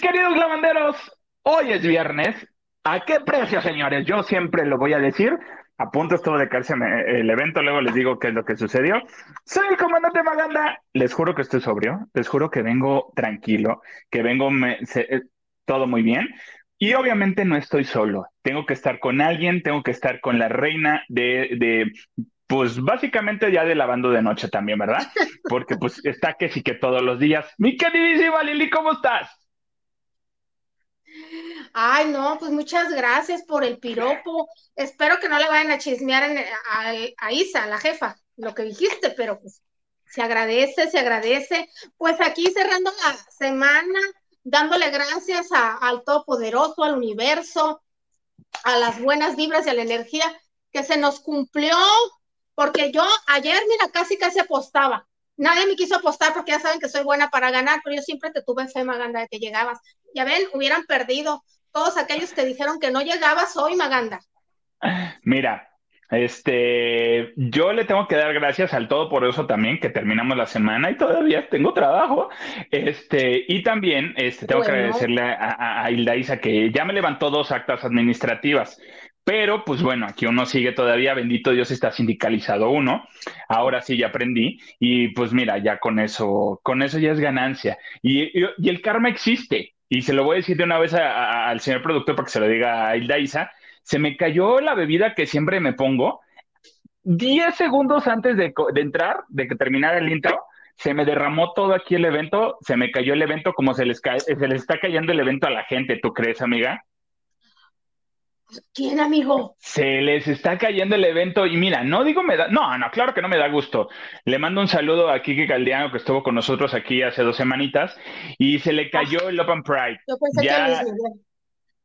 Queridos lavanderos, hoy es viernes. ¿A qué precio, señores? Yo siempre lo voy a decir. A punto de caerse el evento, luego les digo qué es lo que sucedió. Soy el comandante Maganda. Les juro que estoy sobrio, les juro que vengo tranquilo, que vengo eh, todo muy bien. Y obviamente no estoy solo. Tengo que estar con alguien, tengo que estar con la reina de, de pues básicamente ya de lavando de noche también, ¿verdad? Porque pues está que sí que todos los días. Mi queridísima Lili, ¿cómo estás? Ay, no, pues muchas gracias por el piropo. Espero que no le vayan a chismear a, Isa, la jefa, lo que dijiste, pero pues se agradece, se agradece. Pues aquí cerrando la semana, dándole gracias al Todopoderoso, al universo, a las buenas vibras y a la energía que se nos cumplió porque yo ayer, mira, casi casi apostaba. Nadie me quiso apostar porque ya saben que soy buena para ganar, pero yo siempre te tuve fe, Maganda, de que llegabas. Ya ven, hubieran perdido todos aquellos que dijeron que no llegabas hoy, Maganda. Mira, este, yo le tengo que dar gracias al todo por eso también, que terminamos la semana y todavía tengo trabajo. Este, y también este, tengo que agradecerle a, a, Hilda Isa que ya me levantó dos actas administrativas. Pero, pues bueno, aquí uno sigue todavía, bendito Dios, está sindicalizado uno. Ahora sí ya aprendí. Y pues mira, ya con eso, con eso ya es ganancia. Y, el karma existe. Y se lo voy a decir de una vez al señor productor para que se lo diga a Hilda. Se me cayó la bebida que siempre me pongo. Diez segundos antes de, entrar, de que terminara el intro, se me derramó todo aquí el evento, se me cayó el evento como se les, se les está cayendo el evento a la gente, ¿tú crees, amiga? ¿Quién, amigo? Se les está cayendo el evento y mira, no digo me da, no, no, claro que no me da gusto. Le mando un saludo a Kike Caldeano que estuvo con nosotros aquí hace dos semanitas y se le cayó el Open Pride. Yo pensé ya... que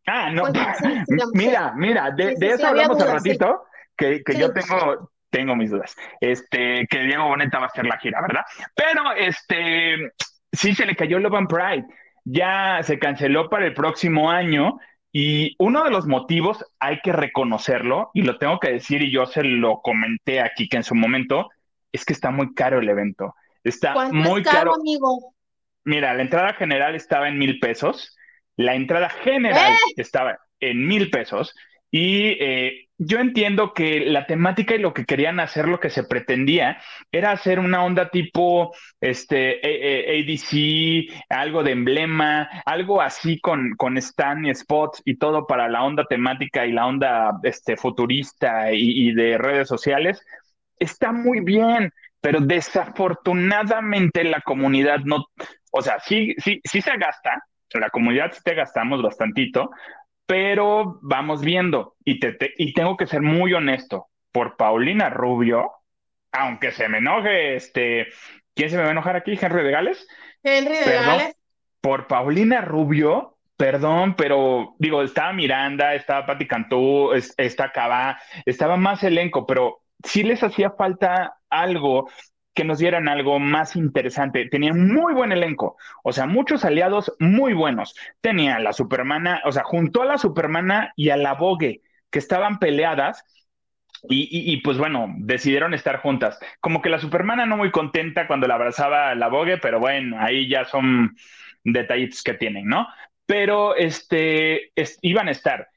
Ah, no, mira, mira, de, eso hablamos hace ratito, que, que yo tengo, tengo mis dudas. Este, que Diego Boneta va a hacer la gira, ¿verdad? Pero este, sí se le cayó el Open Pride. Ya se canceló para el próximo año y uno de los motivos, hay que reconocerlo, y lo tengo que decir, y yo se lo comenté aquí que en su momento, es que está muy caro el evento. Está muy caro, amigo? Mira, la entrada general estaba en mil pesos, la entrada general ¡Eh! estaba en mil pesos, y eh, yo entiendo que la temática y lo que querían hacer, lo que se pretendía, era hacer una onda tipo este, ADC, algo de emblema, algo así con, con stand y spots y todo para la onda temática y la onda este, futurista y, y de redes sociales. Está muy bien, pero desafortunadamente la comunidad no, o sea, sí, sí, sí se gasta, la comunidad sí te gastamos bastantito, pero vamos viendo. Y, te, y tengo que ser muy honesto. Por Paulina Rubio, aunque se me enoje, este, ¿quién se me va a enojar aquí? ¿Henry de Gales? Henry de Gales. Por Paulina Rubio, perdón, pero digo, estaba Miranda, estaba Patti Cantú, está Cabá, estaba más elenco, pero sí les hacía falta algo que nos dieran algo más interesante. Tenían muy buen elenco, o sea, muchos aliados muy buenos. Tenía la Supermana, o sea, juntó a la Supermana y a la Vogue, que estaban peleadas. Y, pues bueno, decidieron estar juntas. Como que la Supermana no muy contenta cuando la abrazaba la Vogue, pero bueno, ahí ya son detallitos que tienen, ¿no? Pero este, iban a estar.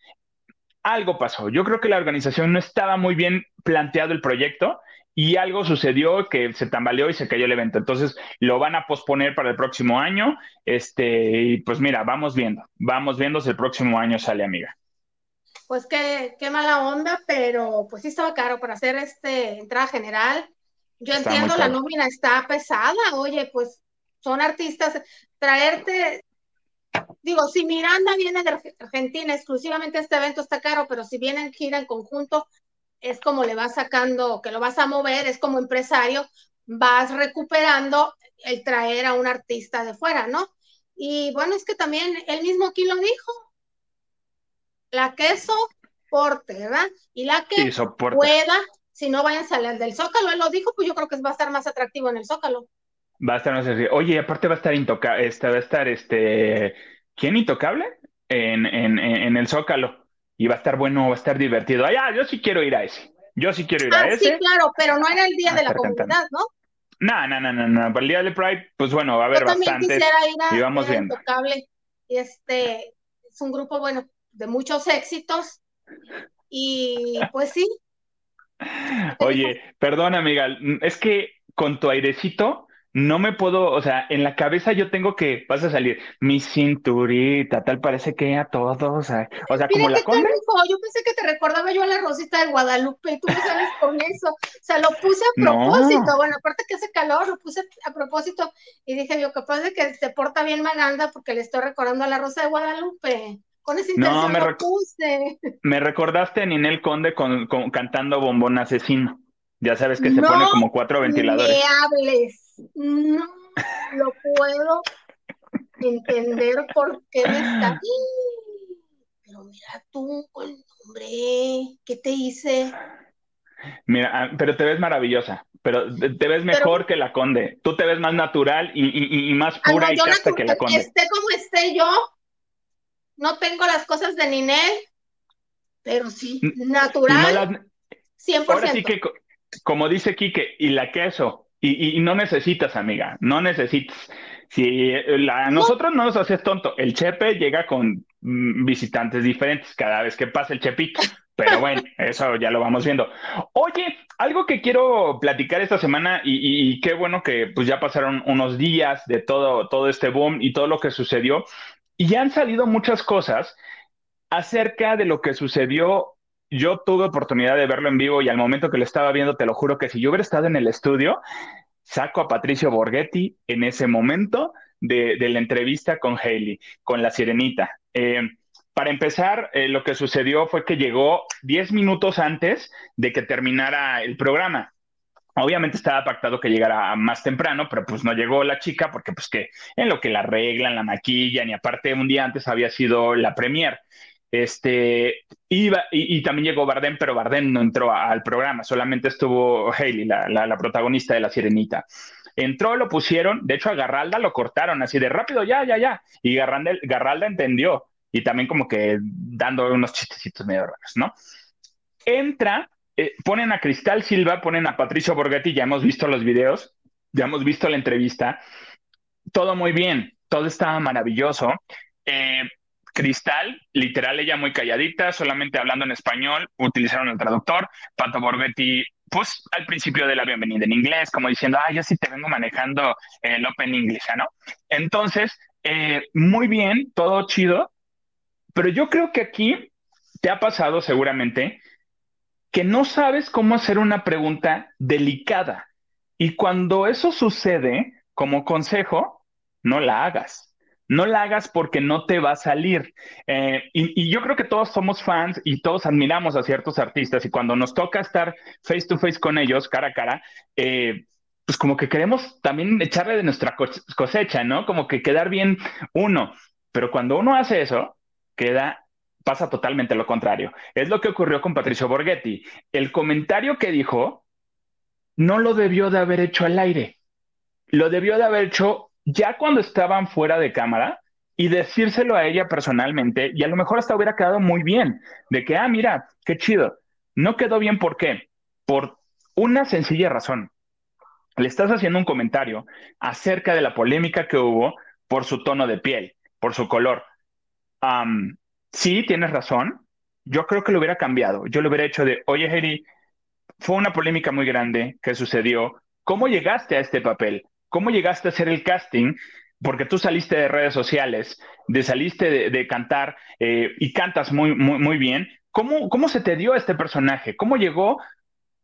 Algo pasó. Yo creo que la organización no estaba muy bien planteado el proyecto y algo sucedió que se tambaleó y se cayó el evento. Entonces lo van a posponer para el próximo año. Este, y pues mira, vamos viendo, vamos viendo si el próximo año sale, amiga. Pues qué, qué mala onda, pero pues sí estaba caro para hacer este entrada general. Yo entiendo, la nómina está pesada. Oye, pues son artistas. Traerte, digo, si Miranda viene de Argentina, exclusivamente este evento está caro, pero si vienen gira en conjunto, es como le vas sacando, que lo vas a mover, es como empresario, vas recuperando el traer a un artista de fuera, ¿no? Y bueno, es que también él mismo aquí lo dijo, la queso porte, ¿verdad? Y la que pueda, si no vayan a salir del Zócalo, él lo dijo, pues yo creo que va a estar más atractivo en el Zócalo. Va a estar más atractivo. Oye, aparte va a estar intocable, este, va a estar este, ¿quién intocable? En, en, en el Zócalo y va a estar bueno, va a estar divertido. Ah, yo sí quiero ir a ese. Yo sí quiero ir a ah, ese. Sí, claro, pero no era el día de la comunidad, ¿no? No, no, no, no, no. Para el día del Pride, pues bueno, va a haber. Quisiera ir a, y vamos viendo. Y este es un grupo, bueno, de muchos éxitos. Y pues sí. Oye, perdón, amiga, es que con tu airecito no me puedo, o sea, en la cabeza yo tengo que, vas a salir, mi cinturita, tal parece que a todos, o sea, o sea como la conde. Yo pensé que te recordaba yo a la Rosita de Guadalupe y tú me sales con eso. O sea, lo puse a propósito. Bueno, aparte que hace calor, lo puse a propósito y dije yo, capaz de que se porta bien Maganda porque le estoy recordando a la Rosa de Guadalupe. Con ese no, me, lo puse. me recordaste a Ninel Conde con, cantando Bombón Asesino. Ya sabes que se pone como cuatro ventiladores. Me hables no lo puedo entender por qué me está. Pero mira tú, hombre, ¿qué te hice? Mira, ah, pero te ves maravillosa, pero te ves mejor que la conde. Tú te ves más natural y, más ah, pura y casta que la conde. Esté como esté yo, no tengo las cosas de Ninel, pero sí, natural. 100%. Ahora sí que, como dice Quique, y la queso, y, no necesitas, amiga, no necesitas. Si a nosotros no nos haces tonto, el Chepe llega con mm, visitantes diferentes cada vez que pasa el Chepito. Pero bueno, eso ya lo vamos viendo. Oye, algo que quiero platicar esta semana y, qué bueno que pues ya pasaron unos días de todo, todo este boom y todo lo que sucedió y ya han salido muchas cosas acerca de lo que sucedió. Yo tuve oportunidad de verlo en vivo y al momento que lo estaba viendo, te lo juro que si yo hubiera estado en el estudio, saco a Patricio Borghetti en ese momento de, la entrevista con Haley, con la sirenita. Eh, para empezar, eh, lo que sucedió fue que llegó 10 minutos antes de que terminara el programa. Obviamente estaba pactado que llegara más temprano, pero pues no llegó la chica porque pues que en lo que la arreglan, la maquillan y aparte un día antes había sido la premier. Este, iba, y, también llegó Bardem, pero Bardem no entró al programa, solamente estuvo Hailey, la, protagonista de La Sirenita. Entró, lo pusieron, de hecho a Garralda lo cortaron así de rápido, ya, ya, ya. Y Garralda, entendió, y también como que dando unos chistecitos medio raros, ¿no? Entra, eh, ponen a Cristal Silva, ponen a Patricio Borghetti, ya hemos visto los videos, ya hemos visto la entrevista, todo muy bien, todo estaba maravilloso. Eh, Cristal, literal, ella muy calladita, solamente hablando en español, utilizaron el traductor. Pato Borghetti, pues al principio de la bienvenida en inglés, como diciendo, ah, yo sí te vengo manejando el Open English, ¿no? Entonces, eh, muy bien, todo chido, pero yo creo que aquí te ha pasado seguramente que no sabes cómo hacer una pregunta delicada. Y cuando eso sucede, como consejo, no la hagas no la hagas porque no te va a salir. Eh, y, yo creo que todos somos fans y todos admiramos a ciertos artistas y cuando nos toca estar face to face con ellos, cara a cara, eh, pues como que queremos también echarle de nuestra cosecha, ¿no? Como que quedar bien uno. Pero cuando uno hace eso, queda pasa totalmente lo contrario. Es lo que ocurrió con Patricio Borghetti. El comentario que dijo no lo debió de haber hecho al aire. Lo debió de haber hecho ya cuando estaban fuera de cámara y decírselo a ella personalmente, y a lo mejor hasta hubiera quedado muy bien, de que, ah, mira, qué chido. No quedó bien, ¿por qué? Por una sencilla razón. Le estás haciendo un comentario acerca de la polémica que hubo por su tono de piel, por su color. sí, tienes razón. Yo creo que lo hubiera cambiado. Yo le hubiera hecho de, oye, Harry, fue una polémica muy grande que sucedió. ¿Cómo llegaste a este papel? ¿Cómo llegaste a hacer el casting? Porque tú saliste de redes sociales, de saliste de, cantar eh, y cantas muy, muy, muy bien. ¿Cómo, ¿Cómo se te dio este personaje? ¿Cómo llegó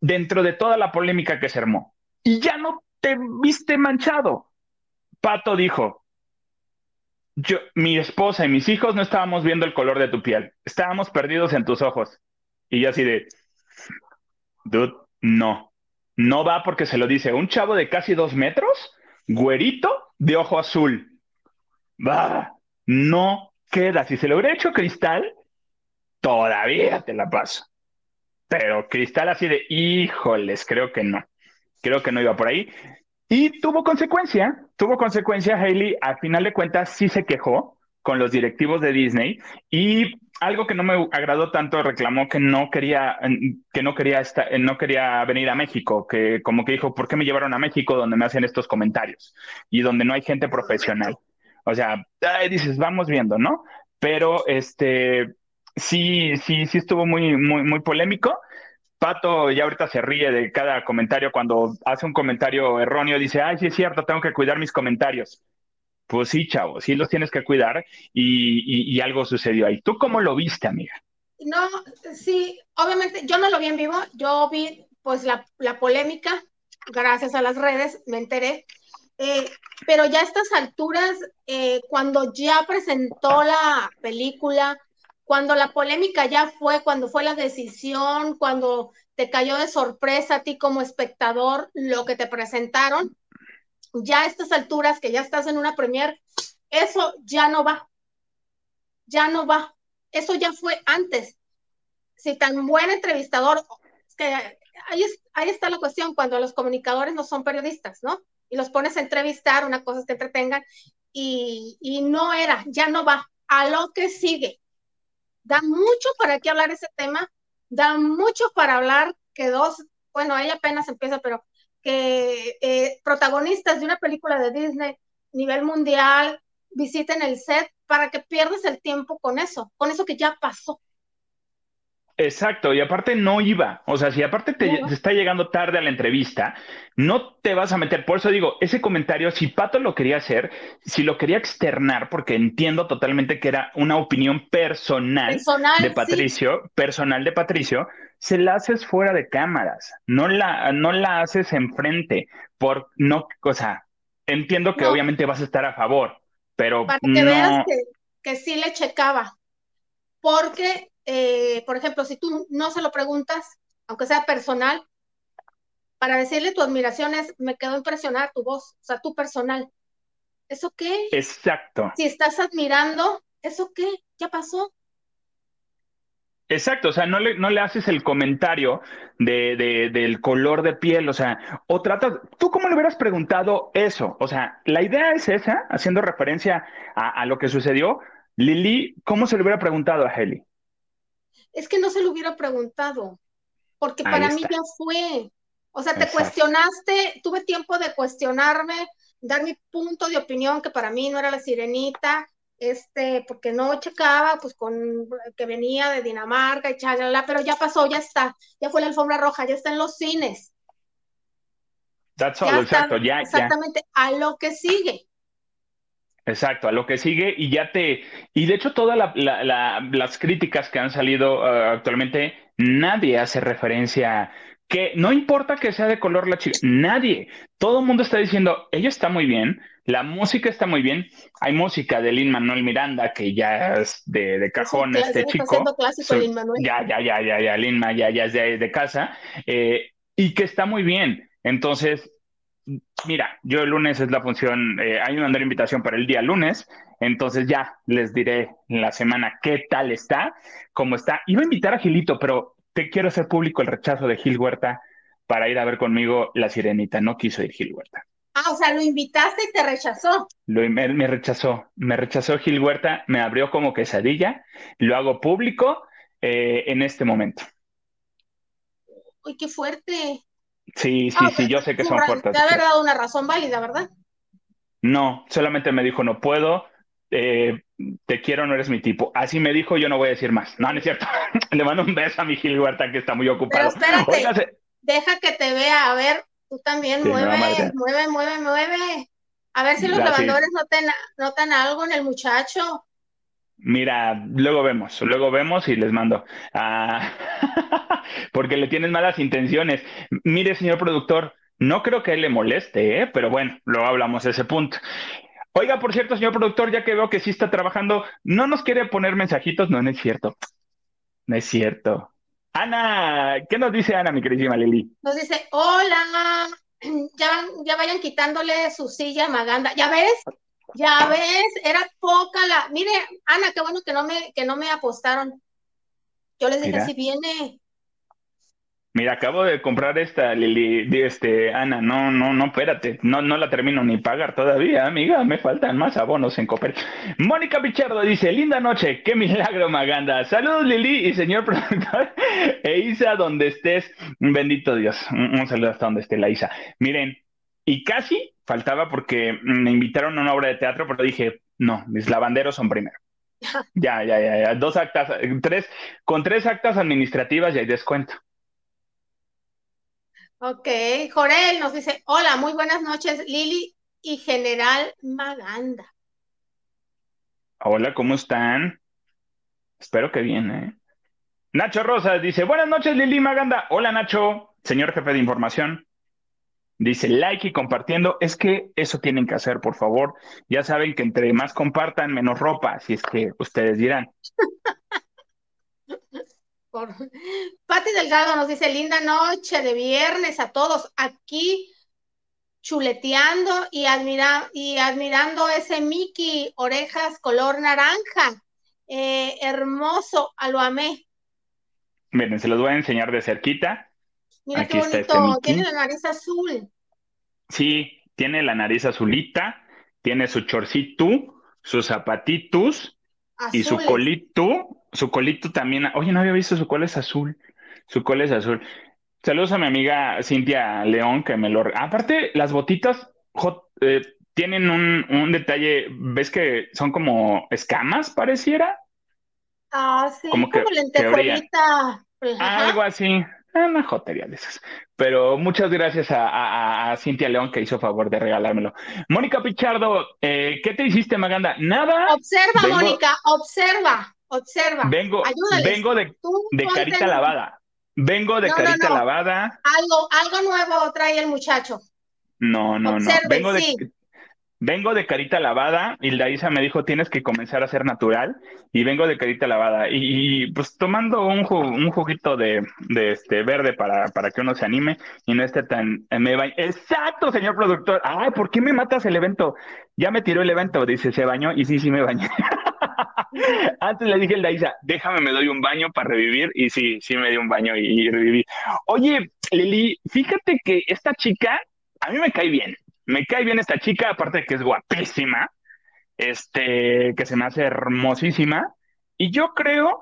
dentro de toda la polémica que se armó? Y ya no te viste manchado. Pato dijo, yo, mi esposa y mis hijos no estábamos viendo el color de tu piel, estábamos perdidos en tus ojos. Y yo así de, dude, no, no va porque se lo dice un chavo de casi dos metros, güerito, de ojo azul. Va, no queda. Si se lo hubiera hecho Cristal, todavía te la paso. Pero Cristal así de, híjoles, creo que no. Creo que no iba por ahí. Y tuvo consecuencia, tuvo consecuencia, Hailey, al final de cuentas sí se quejó con los directivos de Disney y algo que no me agradó tanto, reclamó que no quería, que no quería, estar, no quería venir a México, que como que dijo, ¿por qué me llevaron a México donde me hacen estos comentarios y donde no hay gente profesional? O sea, dices, vamos viendo, ¿no? Pero este, sí, sí, sí estuvo muy, muy, muy polémico. Pato ya ahorita se ríe de cada comentario cuando hace un comentario erróneo, dice, ay, sí es cierto, tengo que cuidar mis comentarios. Pues sí, chavo, sí los tienes que cuidar y, algo sucedió ahí. ¿Tú cómo lo viste, amiga? No, sí, obviamente yo no lo vi en vivo, yo vi pues la, la polémica, gracias a las redes, me enteré, eh, pero ya a estas alturas, eh, cuando ya presentó la película, cuando la polémica ya fue, cuando fue la decisión, cuando te cayó de sorpresa a ti como espectador lo que te presentaron, ya a estas alturas que ya estás en una premier, eso ya no va, ya no va, eso ya fue antes. Si tan buen entrevistador, que ahí, ahí está la cuestión, cuando los comunicadores no son periodistas, ¿no? Y los pones a entrevistar, una cosa es que entretengan, y, y no era, ya no va, a lo que sigue da mucho para qué hablar ese tema, da mucho para hablar que dos, bueno, ella apenas empieza, pero que eh, protagonistas de una película de Disney nivel mundial visiten el set para que pierdas el tiempo con eso, con eso que ya pasó. Exacto, y aparte no iba, o sea, si aparte te, está llegando tarde a la entrevista, no te vas a meter, por eso digo, ese comentario, si Pato lo quería hacer, si lo quería externar, porque entiendo totalmente que era una opinión personal, de Patricio, personal de Patricio, se la haces fuera de cámaras, no la, no la haces enfrente, por no, o sea, entiendo que obviamente vas a estar a favor, pero Para que veas que, que sí le checaba, porque eh, por ejemplo, si tú no se lo preguntas, aunque sea personal, para decirle tu admiración es, me quedó impresionada tu voz, o sea, tu personal. ¿Eso qué? Exacto. Si estás admirando, ¿eso qué? ¿Ya pasó? Exacto, o sea, no le, no le haces el comentario de, de, del color de piel, o sea, o tratas, ¿tú cómo le hubieras preguntado eso? O sea, la idea es esa, haciendo referencia a, a lo que sucedió. Lili, ¿cómo se le hubiera preguntado a Heli? es que no se lo hubiera preguntado, porque para mí ya fue. O sea, te cuestionaste, tuve tiempo de cuestionarme, dar mi punto de opinión, que para mí no era la sirenita, este, porque no checaba, pues con que venía de Dinamarca y chalala, pero ya pasó, ya está, ya fue la alfombra roja, ya está en los cines. That's all, exacto, ya, Exactamente, a lo que sigue. Exacto, a lo que sigue y ya te... Y de hecho todas las críticas que han salido uh, actualmente, nadie hace referencia que no importa que sea de color la chica, nadie, todo el mundo está diciendo, ella está muy bien, la música está muy bien, hay música de Lin Manuel Miranda que ya es de, de cajón este chico. Ya, ya, ya, ya, ya, Lin ya, ya es de, de casa, eh, y que está muy bien. Entonces, Mira, yo el lunes es la función, eh, hay una invitación para el día lunes, entonces ya les diré en la semana qué tal está, cómo está. Iba a invitar a Gilito, pero te quiero hacer público el rechazo de Gil Huerta para ir a ver conmigo La Sirenita. No quiso ir Gil Huerta. Ah, o sea, lo invitaste y te rechazó. Lo, me, me rechazó, me rechazó Gil Huerta, me abrió como quesadilla, lo hago público eh, en este momento. Uy, qué fuerte. Sí, sí, ah, sí, yo sé que son fuertes. Te haber dado una razón válida, ¿verdad? No, solamente me dijo, no puedo, eh, te quiero, no eres mi tipo. Así me dijo, yo no voy a decir más. No, no es cierto. Le mando un beso a mi Gil Huerta, que está muy ocupado. Pero espérate, deja que te vea, a ver, tú también mueve, mueve, mueve, mueve. A ver si los lavadores notan, notan algo en el muchacho. Mira, luego vemos, luego vemos y les mando. Ah, porque le tienen malas intenciones. Mire, señor productor, no creo que él le moleste, ¿eh? pero bueno, luego hablamos de ese punto. Oiga, por cierto, señor productor, ya que veo que sí está trabajando, ¿no nos quiere poner mensajitos? No, no es cierto. No es cierto. Ana, ¿qué nos dice Ana, mi queridísima Lili? Nos dice, hola, ya, ya vayan quitándole su silla Maganda. ¿Ya ves? Ya ves, era poca la. Mire, Ana, qué bueno que no me, que no me apostaron. Yo les dije, si viene. Mira, acabo de comprar esta Lili, este, Ana, no, no, no, espérate, no, no la termino ni pagar todavía, amiga, me faltan más abonos en Copper. Mónica Pichardo dice, linda noche, qué milagro, Maganda. Saludos, Lili y señor productor, e Isa, donde estés, bendito Dios. Un, saludo hasta donde esté la Isa. Miren, y casi faltaba porque me invitaron a una obra de teatro, pero dije, No, mis lavanderos son primero. Ya, ya, ya, ya. Dos actas, tres, con tres actas administrativas ya hay descuento. Ok, Jorel nos dice, hola, muy buenas noches, Lili y General Maganda. Hola, ¿cómo están? Espero que bien, ¿eh? Nacho Rosas dice, buenas noches, Lili Maganda. Hola, Nacho, señor jefe de información. Dice like y compartiendo. Es que eso tienen que hacer, por favor. Ya saben que entre más compartan, menos ropa, si es que ustedes dirán. Por... Pati Delgado nos dice, linda noche de viernes a todos. Aquí chuleteando y, admira y admirando ese Mickey, orejas color naranja. Eh, hermoso, a lo amé. Miren, se los voy a enseñar de cerquita. Mira qué este bonito, tiene la nariz azul. Sí, tiene la nariz azulita, tiene su chorcito, sus zapatitos y su colito. Su colito también. Oye, no había visto su cola es azul. Su cola es azul. Saludos a mi amiga Cintia León, que me lo... Aparte, las botitas eh, tienen un, detalle, ¿ves que son como escamas, pareciera? Ah, sí, como, que, lentejuelita. Algo así, una jotería de esas. Pero muchas gracias a, Cintia León que hizo favor de regalármelo. Mónica Pichardo, eh, ¿qué te hiciste, Maganda? Nada. Observa, Mónica, observa, observa. Vengo, vengo de, de carita lavada. Vengo de carita lavada. Algo, algo nuevo trae el muchacho. No, no, no. Vengo de, vengo de carita lavada y la Isa me dijo tienes que comenzar a ser natural y vengo de carita lavada y, pues tomando un, un juguito de, de, este verde para, para que uno se anime y no esté tan eh, me exacto señor productor ay por qué me matas el evento ya me tiró el evento dice se bañó y sí sí me bañé Antes le dije a Isa, déjame, me doy un baño para revivir. Y sí, sí me di un baño y, reviví. Oye, Lili, fíjate que esta chica, a mí me cae bien. Me cae bien esta chica, aparte de que es guapísima, este, que se me hace hermosísima. Y yo creo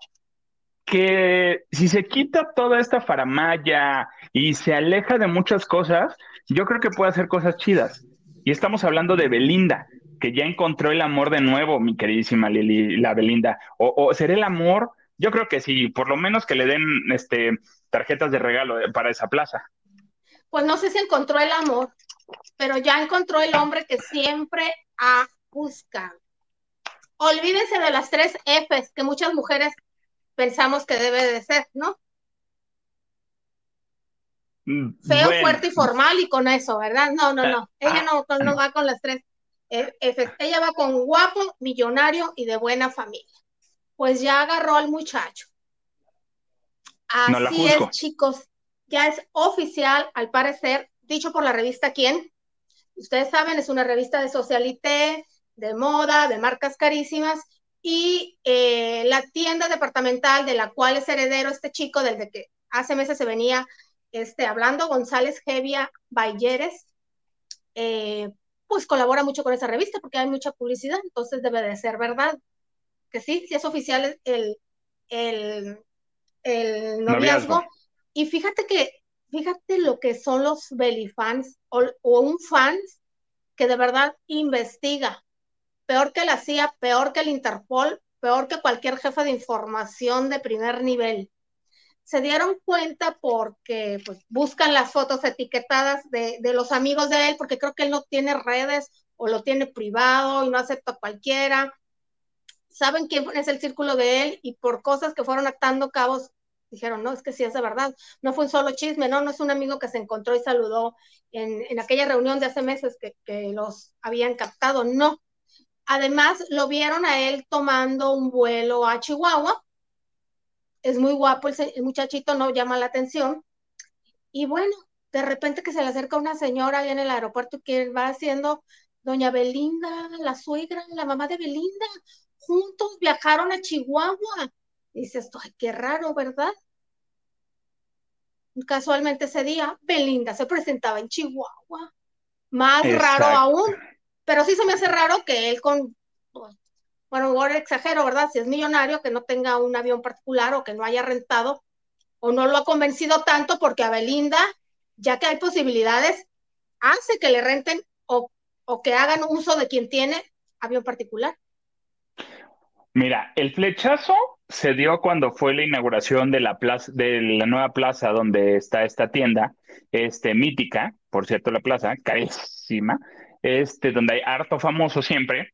que si se quita toda esta faramaya y se aleja de muchas cosas, yo creo que puede hacer cosas chidas. Y estamos hablando de Belinda que ya encontró el amor de nuevo, mi queridísima Lili, la Belinda. O, o será el amor, yo creo que sí, por lo menos que le den este, tarjetas de regalo eh, para esa plaza. Pues no sé si encontró el amor, pero ya encontró el hombre que siempre ha buscado. Olvídense de las tres Fs que muchas mujeres pensamos que debe de ser, ¿no? Mm, Feo, fuerte y formal y con eso, ¿verdad? No, no, no. Ella no, no va con las tres ella va con guapo, millonario y de buena familia. Pues ya agarró al muchacho. Así es, chicos. Ya es oficial, al parecer, dicho por la revista ¿Quién? Ustedes saben, es una revista de socialité, de moda, de marcas carísimas. Y eh, la tienda departamental de la cual es heredero este chico, desde que hace meses se venía este, hablando, González Gevia Bayeres, eh, pues colabora mucho con esa revista porque hay mucha publicidad, entonces debe de ser verdad. Que sí, sí es oficial el, el, el noviazgo. Y fíjate que, fíjate lo que son los belifans o, o un fan que de verdad investiga. Peor que la CIA, peor que el Interpol, peor que cualquier jefe de información de primer nivel se dieron cuenta porque pues, buscan las fotos etiquetadas de, los amigos de él, porque creo que él no tiene redes o lo tiene privado y no acepta a cualquiera. Saben quién es el círculo de él y por cosas que fueron atando cabos, dijeron, no, es que sí es de verdad. No fue un solo chisme, no, no es un amigo que se encontró y saludó en, aquella reunión de hace meses que, que los habían captado, no. Además, lo vieron a él tomando un vuelo a Chihuahua es muy guapo el, muchachito, no llama la atención. Y bueno, de repente que se le acerca una señora ahí en el aeropuerto que va haciendo doña Belinda, la suegra, la mamá de Belinda, juntos viajaron a Chihuahua. Y dices, ay, qué raro, ¿verdad? Casualmente ese día, Belinda se presentaba en Chihuahua. Más raro aún. Pero sí se me hace raro que él con pues, bueno, ahora exagero, ¿verdad? Si es millonario, que no tenga un avión particular o que no haya rentado o no lo ha convencido tanto porque a Belinda, ya que hay posibilidades, hace que le renten o, que hagan uso de quien tiene avión particular. Mira, el flechazo se dio cuando fue la inauguración de la plaza, de la nueva plaza donde está esta tienda, este, mítica, por cierto, la plaza, carísima, este, donde hay harto famoso siempre.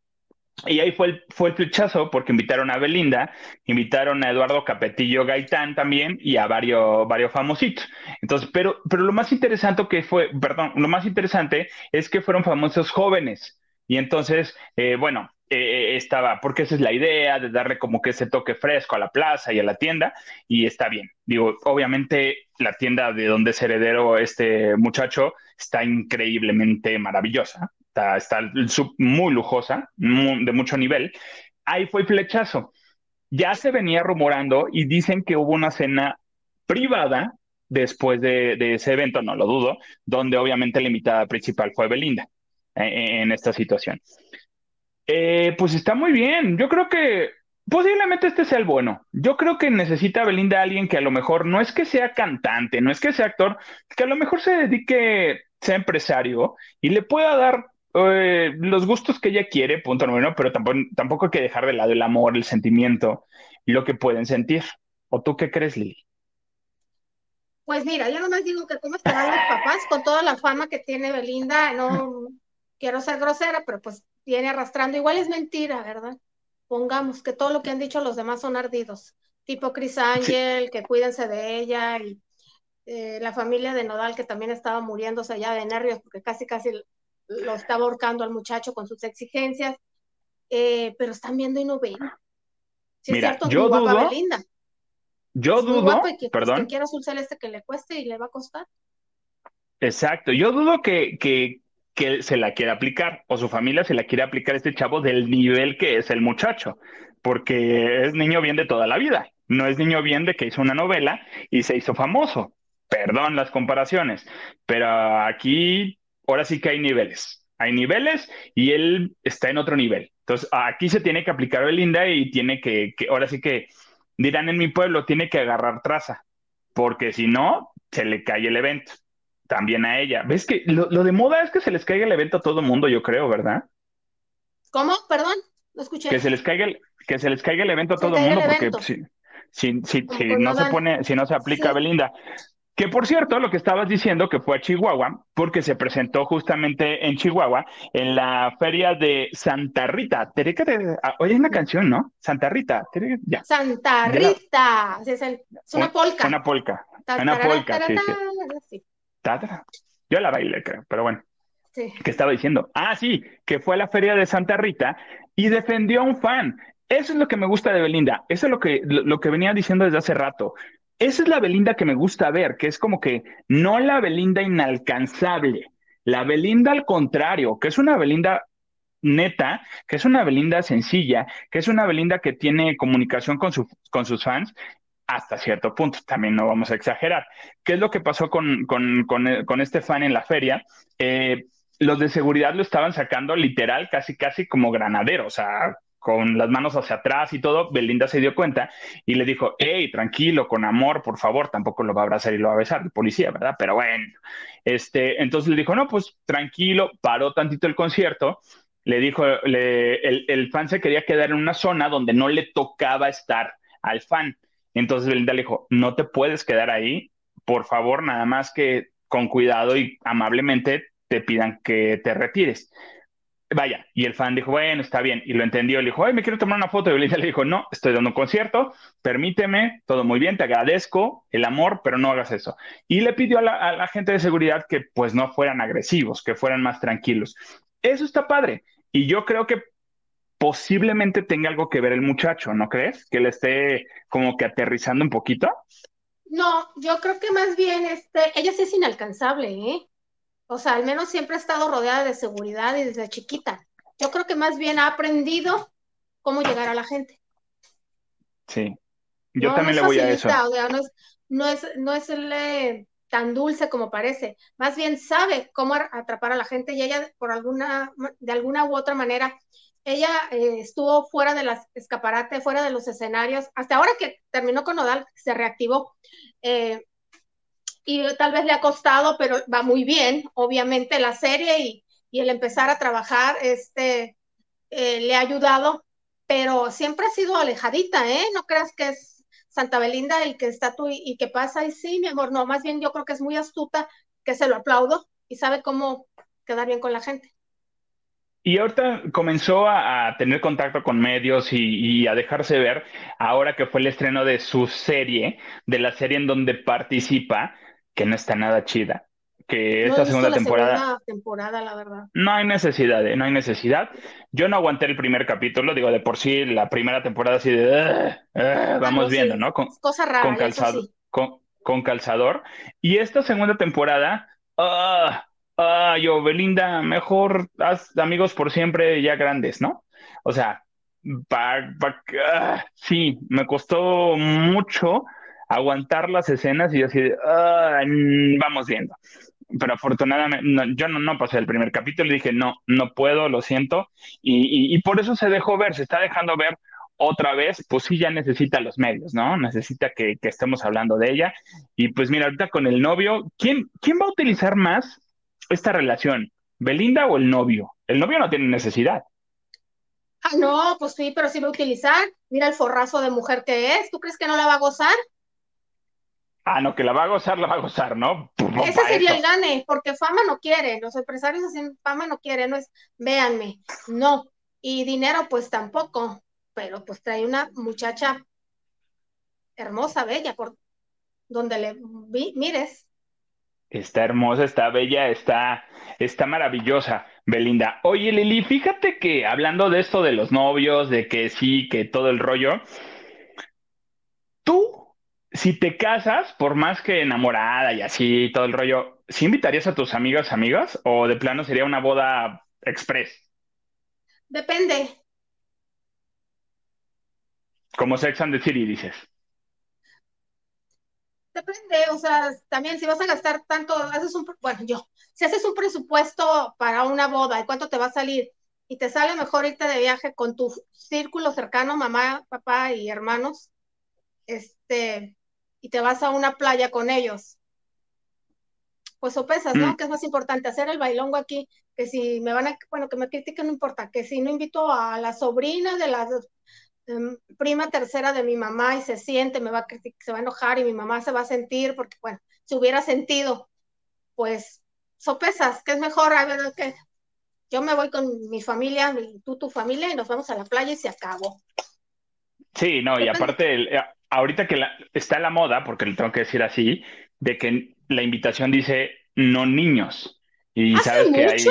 Y ahí fue el, fue el flechazo porque invitaron a Belinda, invitaron a Eduardo Capetillo Gaitán también y a varios, varios famositos. Entonces, pero, pero lo más interesante que fue, perdón, lo más interesante es que fueron famosos jóvenes. Y entonces, eh, bueno, eh, estaba, porque esa es la idea de darle como que ese toque fresco a la plaza y a la tienda, y está bien. Digo, obviamente la tienda de donde es heredero este muchacho está increíblemente maravillosa, está, está muy lujosa, de mucho nivel. Ahí fue flechazo. Ya se venía rumorando y dicen que hubo una cena privada después de, ese evento, no lo dudo, donde obviamente la invitada principal fue Belinda en, esta situación. Eh, pues está muy bien. Yo creo que posiblemente este sea el bueno. Yo creo que necesita Belinda alguien que a lo mejor no es que sea cantante, no es que sea actor, que a lo mejor se dedique, sea empresario y le pueda dar eh, los gustos que ella quiere, punto número uno, pero tampoco, tampoco hay que dejar de lado el amor, el sentimiento, lo que pueden sentir. ¿O tú qué crees, Lili? Pues mira, yo nomás digo que cómo estarán los papás con toda la fama que tiene Belinda, no, quiero ser grosera, pero pues viene arrastrando. Igual es mentira, ¿verdad? Pongamos que todo lo que han dicho los demás son ardidos, tipo Chris Angel, que cuídense de ella, y eh, la familia de Nodal, que también estaba muriéndose allá de nervios, porque casi, casi lo estaba ahorcando al muchacho con sus exigencias, eh, pero están viendo y no ven. Si es cierto, yo dudo, Belinda. Yo dudo, que, perdón. Que quiera celeste que le cueste y le va a costar. Exacto, yo dudo que, que, que se la quiere aplicar o su familia se la quiere aplicar este chavo del nivel que es el muchacho, porque es niño bien de toda la vida, no es niño bien de que hizo una novela y se hizo famoso. Perdón las comparaciones, pero aquí ahora sí que hay niveles. Hay niveles y él está en otro nivel. Entonces, aquí se tiene que aplicar Belinda y tiene que, que ahora sí que dirán en mi pueblo, tiene que agarrar traza, porque si no, se le cae el evento también a ella. ¿Ves que lo, de moda es que se les caiga el evento a todo el mundo, yo creo, ¿verdad? ¿Cómo? Perdón, no escuché. Que se les caiga el, que se les caiga el evento a todo el mundo, porque si, si, si, no se pone, si no se aplica Belinda. Que por cierto, lo que estabas diciendo que fue a Chihuahua, porque se presentó justamente en Chihuahua, en la feria de Santa Rita. Ah, oye, es una canción, ¿no? Santa Rita. Ya. Santa Rita. Es, una polca. Una polca. Una polca, sí. Yo la bailé, creo, pero bueno. Sí. ¿Qué estaba diciendo? Ah, sí, que fue a la feria de Santa Rita y defendió a un fan. Eso es lo que me gusta de Belinda. Eso es lo que, lo, que venía diciendo desde hace rato. Esa es la Belinda que me gusta ver, que es como que no la Belinda inalcanzable, la Belinda al contrario, que es una Belinda neta, que es una Belinda sencilla, que es una Belinda que tiene comunicación con, su, con sus fans hasta cierto punto, también no vamos a exagerar. ¿Qué es lo que pasó con, con, con, este fan en la feria? Eh, los de seguridad lo estaban sacando literal, casi, casi como granadero, o sea, con las manos hacia atrás y todo, Belinda se dio cuenta y le dijo, hey, tranquilo, con amor, por favor, tampoco lo va a abrazar y lo va a besar, el policía, ¿verdad? Pero bueno, este, entonces le dijo, no, pues tranquilo, paró tantito el concierto, le dijo, le, el, el fan se quería quedar en una zona donde no le tocaba estar al fan. Entonces Belinda le dijo, no te puedes quedar ahí, por favor, nada más que con cuidado y amablemente te pidan que te retires. Vaya, y el fan dijo, bueno, está bien, y lo entendió, le dijo, ay, me quiero tomar una foto, y Belinda le dijo, no, estoy dando un concierto, permíteme, todo muy bien, te agradezco el amor, pero no hagas eso. Y le pidió a la, gente de seguridad que pues no fueran agresivos, que fueran más tranquilos. Eso está padre. Y yo creo que posiblemente tenga algo que ver el muchacho, ¿no crees? Que le esté como que aterrizando un poquito. No, yo creo que más bien este, ella sí es inalcanzable, ¿eh? O sea, al menos siempre ha estado rodeada de seguridad y desde chiquita. Yo creo que más bien ha aprendido cómo llegar a la gente. Sí, yo también le voy a eso. no es, no es, no es el, tan dulce como parece. Más bien sabe cómo atrapar a la gente y ella por alguna, de alguna u otra manera ella eh, estuvo fuera de las escaparate, fuera de los escenarios, hasta ahora que terminó con Nodal, se reactivó. Eh, y tal vez le ha costado, pero va muy bien, obviamente, la serie y, el empezar a trabajar este, eh, le ha ayudado pero siempre ha sido alejadita, ¿eh? No creas que es Santa Belinda el que está tú y, que pasa y sí, mi amor, no, más bien yo creo que es muy astuta, que se lo aplaudo y sabe cómo quedar bien con la gente. Y ahorita comenzó a, tener contacto con medios y, a dejarse ver ahora que fue el estreno de su serie, de la serie en donde participa, que no está nada chida, que esta segunda temporada... temporada, la verdad. No hay necesidad, ¿eh? no hay necesidad. Yo no aguanté el primer capítulo, digo, de por sí la primera temporada así de... vamos viendo, ¿no? Con, Cosa rara, con, calzado, con, calzador. Y esta segunda temporada... ah ah, yo, Belinda, mejor haz amigos por siempre ya grandes, ¿no? O sea, sí, me costó mucho aguantar las escenas y así, ah, vamos viendo. Pero afortunadamente, yo no, no, pasé el primer capítulo y dije, no, no puedo, lo siento. Y, por eso se dejó ver, se está dejando ver otra vez, pues sí, ya necesita los medios, ¿no? Necesita que, que estemos hablando de ella. Y pues mira, ahorita con el novio, ¿quién, quién va a utilizar más esta relación? ¿Belinda o el novio? El novio no tiene necesidad. Ah, no, pues sí, pero sí va a utilizar. Mira el forrazo de mujer que es. ¿Tú crees que no la va a gozar? Ah, no, que la va a gozar, la va a gozar, ¿no? Ese sería el gane, porque fama no quiere. Los empresarios hacen fama no quieren, no es, véanme, no. Y dinero, pues tampoco. Pero pues trae una muchacha hermosa, bella, por donde le mires. Está hermosa, está bella, está, está maravillosa, Belinda. Oye, Lili, fíjate que hablando de esto de los novios, de que sí, que todo el rollo, tú, si te casas, por más que enamorada y así, todo el rollo, ¿sí invitarías a tus amigas, amigas? ¿O de plano sería una boda express? Depende. Como Sex and the City, dices. Depende, o sea, también si vas a gastar tanto, haces un, bueno, yo, si haces un presupuesto para una boda y cuánto te va a salir y te sale mejor irte de viaje con tu círculo cercano, mamá, papá y hermanos, este, y te vas a una playa con ellos, pues sopesas, ¿no? Mm. Que es más importante hacer el bailongo aquí, que si me van a, bueno, que me critiquen, no importa, que si no invito a la sobrina de las Em, prima tercera de mi mamá y se siente, me va a se va a enojar y mi mamá se va a sentir porque, bueno, si hubiera sentido, pues sopesas, que es mejor, a ver, que yo me voy con mi familia, tú tu familia y nos vamos a la playa y se acabó. Sí, no, y aparte, eh, ahorita que está la moda, porque le tengo que decir así, de que la invitación dice no niños. Y sabes que hay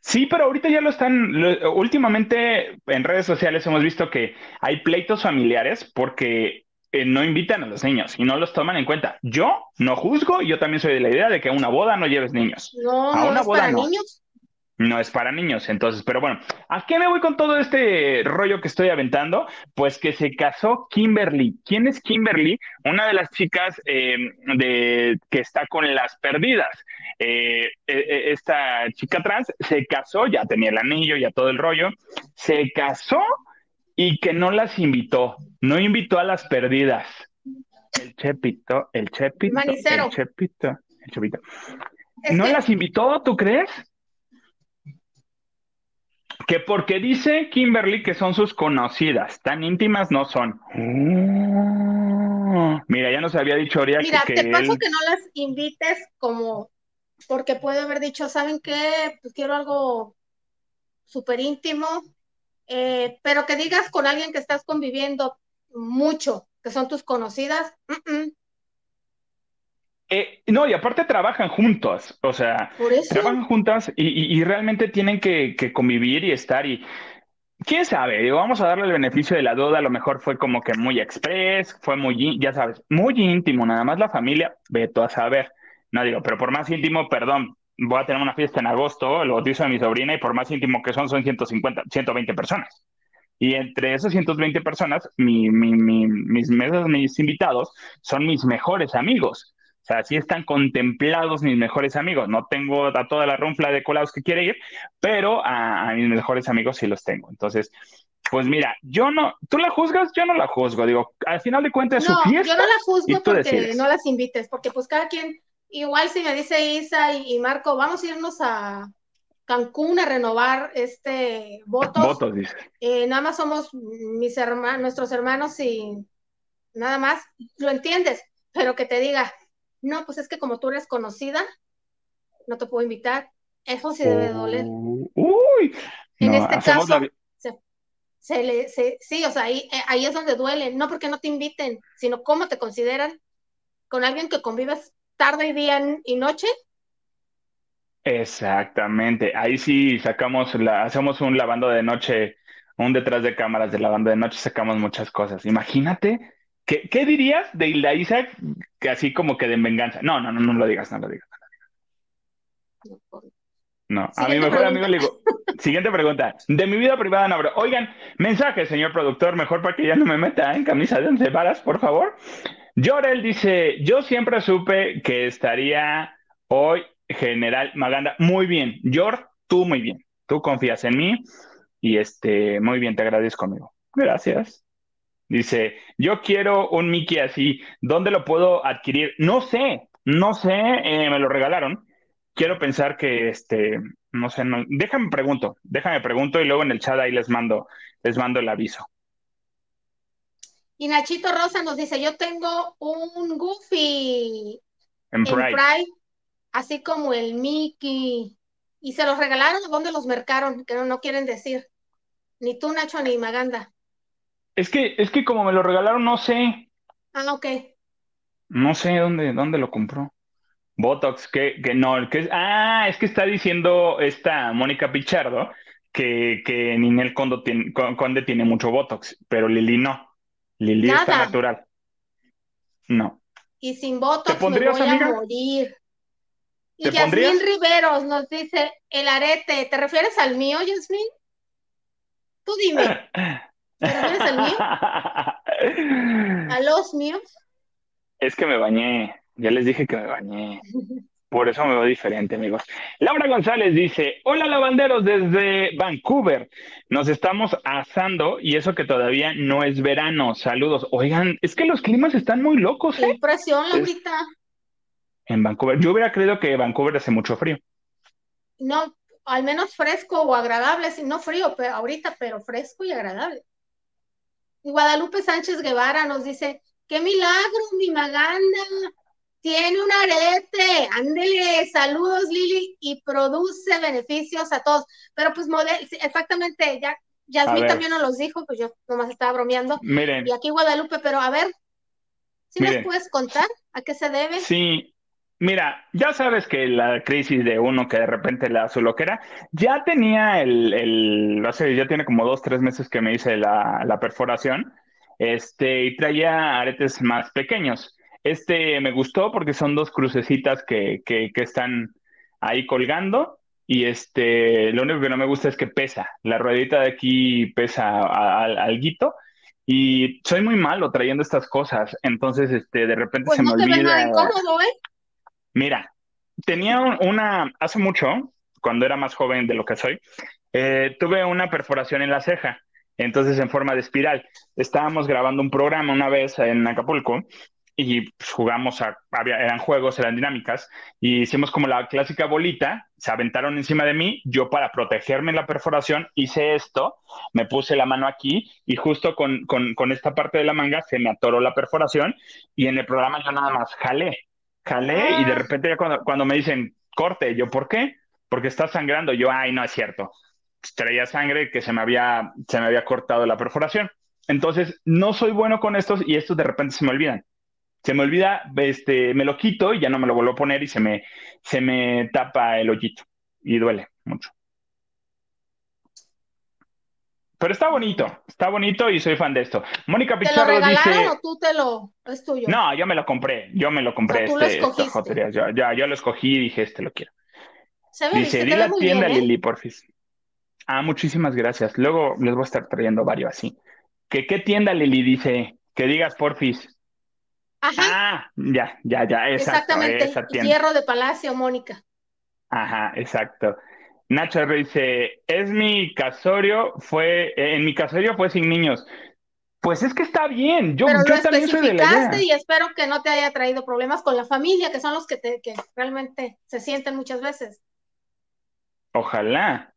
Sí, pero ahorita ya lo están, últimamente en redes sociales hemos visto que hay pleitos familiares porque eh, no invitan a los niños y no los toman en cuenta. Yo no juzgo, yo también soy de la idea de que a una boda no lleves niños. No, a una boda para niños no es para niños. Entonces, pero bueno, ¿a qué me voy con todo este rollo que estoy aventando? Pues que se casó Kimberly. ¿Quién es Kimberly? Una de las chicas em, de, que está con las perdidas. Eh, e, e, esta chica trans se casó, ya tenía el anillo, ya todo el rollo. Se casó y que no las invitó. No invitó a las perdidas. El Chepito, el Chepito, el Chepito, el Chepito. ¿No las invitó, tú crees? Que porque dice Kimberly que son sus conocidas, tan íntimas no son. Oh. Mira, ya nos había dicho Oria Mira, te paso que no las invites como porque puede haber dicho, ¿saben qué? Pues quiero algo súper íntimo, eh, pero que digas con alguien que estás conviviendo mucho, que son tus conocidas, eh, no, y aparte trabajan juntos, o sea, trabajan juntas y, realmente tienen que, convivir y estar y quién sabe, vamos a darle el beneficio de la duda, a lo mejor fue como que muy express, fue muy, ya sabes, muy íntimo, nada más la familia, veto a saber, no digo, pero por más íntimo, perdón, voy a tener una fiesta en agosto, lo bautizo de mi sobrina y por más íntimo que son, son 150, 120 personas. Y entre esas 120 personas, mi, mi, mis, mis invitados son mis mejores amigos. O sea, sí están contemplados mis mejores amigos. No tengo a toda la runfla de colados que quiere ir, pero a, mis mejores amigos sí los tengo. Entonces, pues mira, yo no, tú la juzgas, yo no la juzgo. Digo, al final de cuentas es su fiesta. Yo no la juzgo porque no las invites, porque pues cada quien, igual si me dice Isa y, Marco, vamos a irnos a, Cancún a renovar este votos. Votos, dice. Eh, nada más somos mis hermanos, nuestros hermanos y nada más, lo entiendes, pero que te diga, no, pues es que como tú eres conocida, no te puedo invitar. Eso sí debe doler. Uy, en este caso, se, le, sí, o sea, ahí, eh, ahí es donde duele, no porque no te inviten, sino cómo te consideran con alguien que convives tarde y día y noche. Exactamente, ahí sí sacamos, la, hacemos un lavando de noche, un detrás de cámaras de lavando de noche, sacamos muchas cosas. Imagínate, ¿qué, qué dirías de Hilda Isaac que así como que de venganza? No, no, no, no lo digas, no lo digas. No, a mi mejor amigo le digo, siguiente pregunta, de mi vida privada no Oigan, mensaje, señor productor, mejor para que ya no me meta en camisa de once varas, por favor. Jorel dice, yo siempre supe que estaría hoy General Maganda. Muy bien, Jor, tú muy bien, tú confías en mí y este, muy bien, te agradezco, amigo. Gracias. Dice, yo quiero un Mickey así, ¿dónde lo puedo adquirir? No sé, no sé, eh, me lo regalaron quiero pensar que, este, no sé, no, déjame pregunto, déjame pregunto y luego en el chat ahí les mando, les mando el aviso. Y Nachito Rosa nos dice, yo tengo un Goofy en Pride, así como el Mickey, y se los regalaron, ¿dónde los mercaron? Que no, no quieren decir. Ni tú, Nacho, ni Maganda. Es que, es que como me lo regalaron, no sé. Ah, ok. No sé dónde, dónde lo compró. Botox, que, que no, que es, ah, es que está diciendo esta Mónica Pichardo que, que Ninel Conde tiene, Conde tiene mucho Botox, pero Lili no. Lili está natural. No. Y sin Botox me voy a morir. Y Yasmín Riveros nos dice, el arete, ¿te refieres al mío, Yasmín? Tú dime. ¿Te refieres al mío? ¿A los míos? Es que me bañé. Ya les dije que me bañé. Por eso me veo diferente, amigos. Laura González dice: Hola, lavanderos desde Vancouver. Nos estamos asando y eso que todavía no es verano. Saludos. Oigan, es que los climas están muy locos. ¿eh? impresión, Laurita. En Vancouver. Yo hubiera creído que Vancouver hace mucho frío. No, al menos fresco o agradable, no frío, pero ahorita, pero fresco y agradable. Y Guadalupe Sánchez Guevara nos dice: ¡Qué milagro, mi Maganda! Tiene un arete, ándele, saludos Lili, y produce beneficios a todos. Pero pues model, exactamente, ya Yasmín también nos los dijo, pues yo nomás estaba bromeando. Miren. Y aquí Guadalupe, pero a ver, ¿sí nos puedes contar a qué se debe? Sí, Mira, ya sabes que la crisis de uno que de repente le da su loquera, ya tenía el, el ya tiene como dos, tres meses que me hice la, la perforación, este, y traía aretes más pequeños. Este me gustó porque son dos crucecitas que, que, están ahí colgando. Y este, lo único que no me gusta es que pesa. La ruedita de aquí pesa algo. Y soy muy malo trayendo estas cosas. Entonces, este, de repente pues se me olvida. Nada incómodo, ¿eh? Mira, tenía una, hace mucho, cuando era más joven de lo que soy, eh, tuve una perforación en la ceja entonces en forma de espiral. Estábamos grabando un programa una vez en Acapulco y pues, jugamos a, eran juegos, eran dinámicas, y hicimos como la clásica bolita, se aventaron encima de mí, yo para protegerme la perforación hice esto, me puse la mano aquí y justo con, con, esta parte de la manga se me atoró la perforación y en el programa yo nada más jalé, jalé y de ah. repente ya cuando, cuando me dicen corte, yo, ¿por qué? Porque está sangrando, yo, ay, no es cierto, traía sangre que se me había, se me había cortado la perforación. Entonces, no soy bueno con estos y estos de repente se me olvidan se me olvida, este, me lo quito y ya no me lo vuelvo a poner y se me, se me tapa el hoyito y duele mucho. Pero está bonito, está bonito y soy fan de esto. Mónica Pizarro ¿Te lo dice. o tú te lo es tuyo? No, yo me lo compré, yo me lo compré. este, lo ya, yo lo escogí y dije, este lo quiero. dice, di la tienda, ¿eh? Lili, porfis. Ah, muchísimas gracias. Luego les voy a estar trayendo varios así. ¿Que qué tienda, Lili? Dice, que digas, porfis. Ajá. Ah, ya, ya, ya, Exactamente. Hierro de Palacio, Mónica. Ajá, exacto. Nacho dice, es mi casorio, fue, en mi casorio fue sin niños. Pues es que está bien, yo, yo también soy de la y espero que no te haya traído problemas con la familia, que son los que, te, que realmente se sienten muchas veces. Ojalá.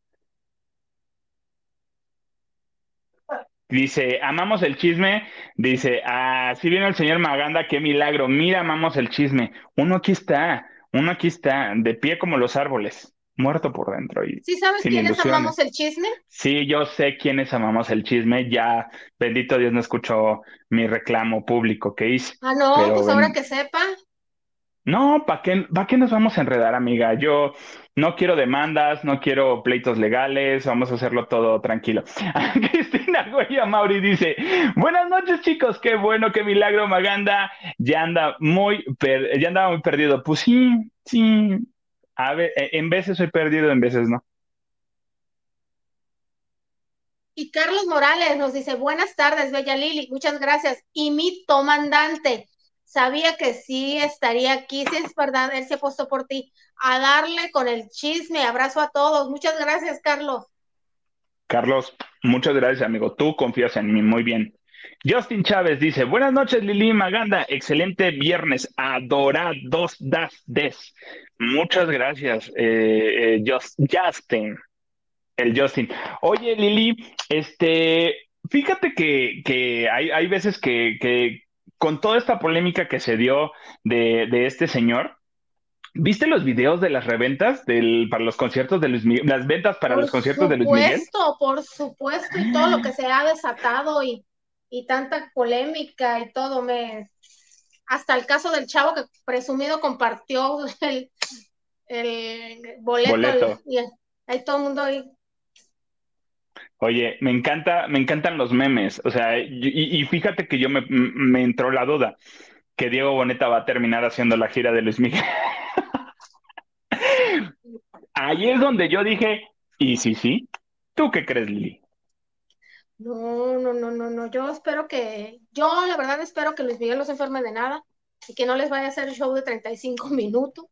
Dice, amamos el chisme. Dice, así viene el señor Maganda, qué milagro. Mira, amamos el chisme. Uno aquí está, uno aquí está, de pie como los árboles, muerto por dentro. Y ¿Sí sabes quiénes amamos el chisme? Sí, yo sé quiénes amamos el chisme. Ya, bendito Dios, no escuchó mi reclamo público que hice. Ah, no, pues ahora que sepa. No, ¿para qué, ¿para qué nos vamos a enredar, amiga? Yo no quiero demandas, no quiero pleitos legales, vamos a hacerlo todo tranquilo. Cristina Goya Mauri dice, buenas noches chicos, qué bueno, qué milagro Maganda, ya anda muy, ya andaba muy perdido. Pues sí, sí, a ver, e, en veces soy perdido, en veces no. Y Carlos Morales nos dice, buenas tardes, Bella Lili, muchas gracias. Y mi comandante, sabía que sí estaría aquí, si es verdad, él se ha puesto por ti, a darle con el chisme, abrazo a todos, muchas gracias, Carlos. Carlos, muchas gracias, amigo, tú confías en mí, muy bien. Justin Chávez dice, buenas noches, Lili Maganda, excelente viernes, adorados das des. Muchas gracias, eh, eh, Justin, el Justin. Oye, Lili, este, fíjate que, que hay, hay veces que, que con toda esta polémica que se dio de, este señor, ¿Viste los videos de las reventas del, para los conciertos de Luis Miguel? Las ventas para los conciertos de Luis Miguel. Por supuesto, por supuesto, y todo lo que se ha desatado y, tanta polémica y todo, me hasta el caso del chavo que presumido compartió el, boleto, boleto. y ahí todo el mundo ahí Oye, me encanta, me encantan los memes, o sea, y, fíjate que yo me, me, entró la duda que Diego Boneta va a terminar haciendo la gira de Luis Miguel. Ahí es donde yo dije, y sí, sí, ¿tú qué crees, Lili? No, no, no, no, no, yo espero que, yo la verdad espero que Luis Miguel no se enferme de nada y que no les vaya a hacer show de 35 minutos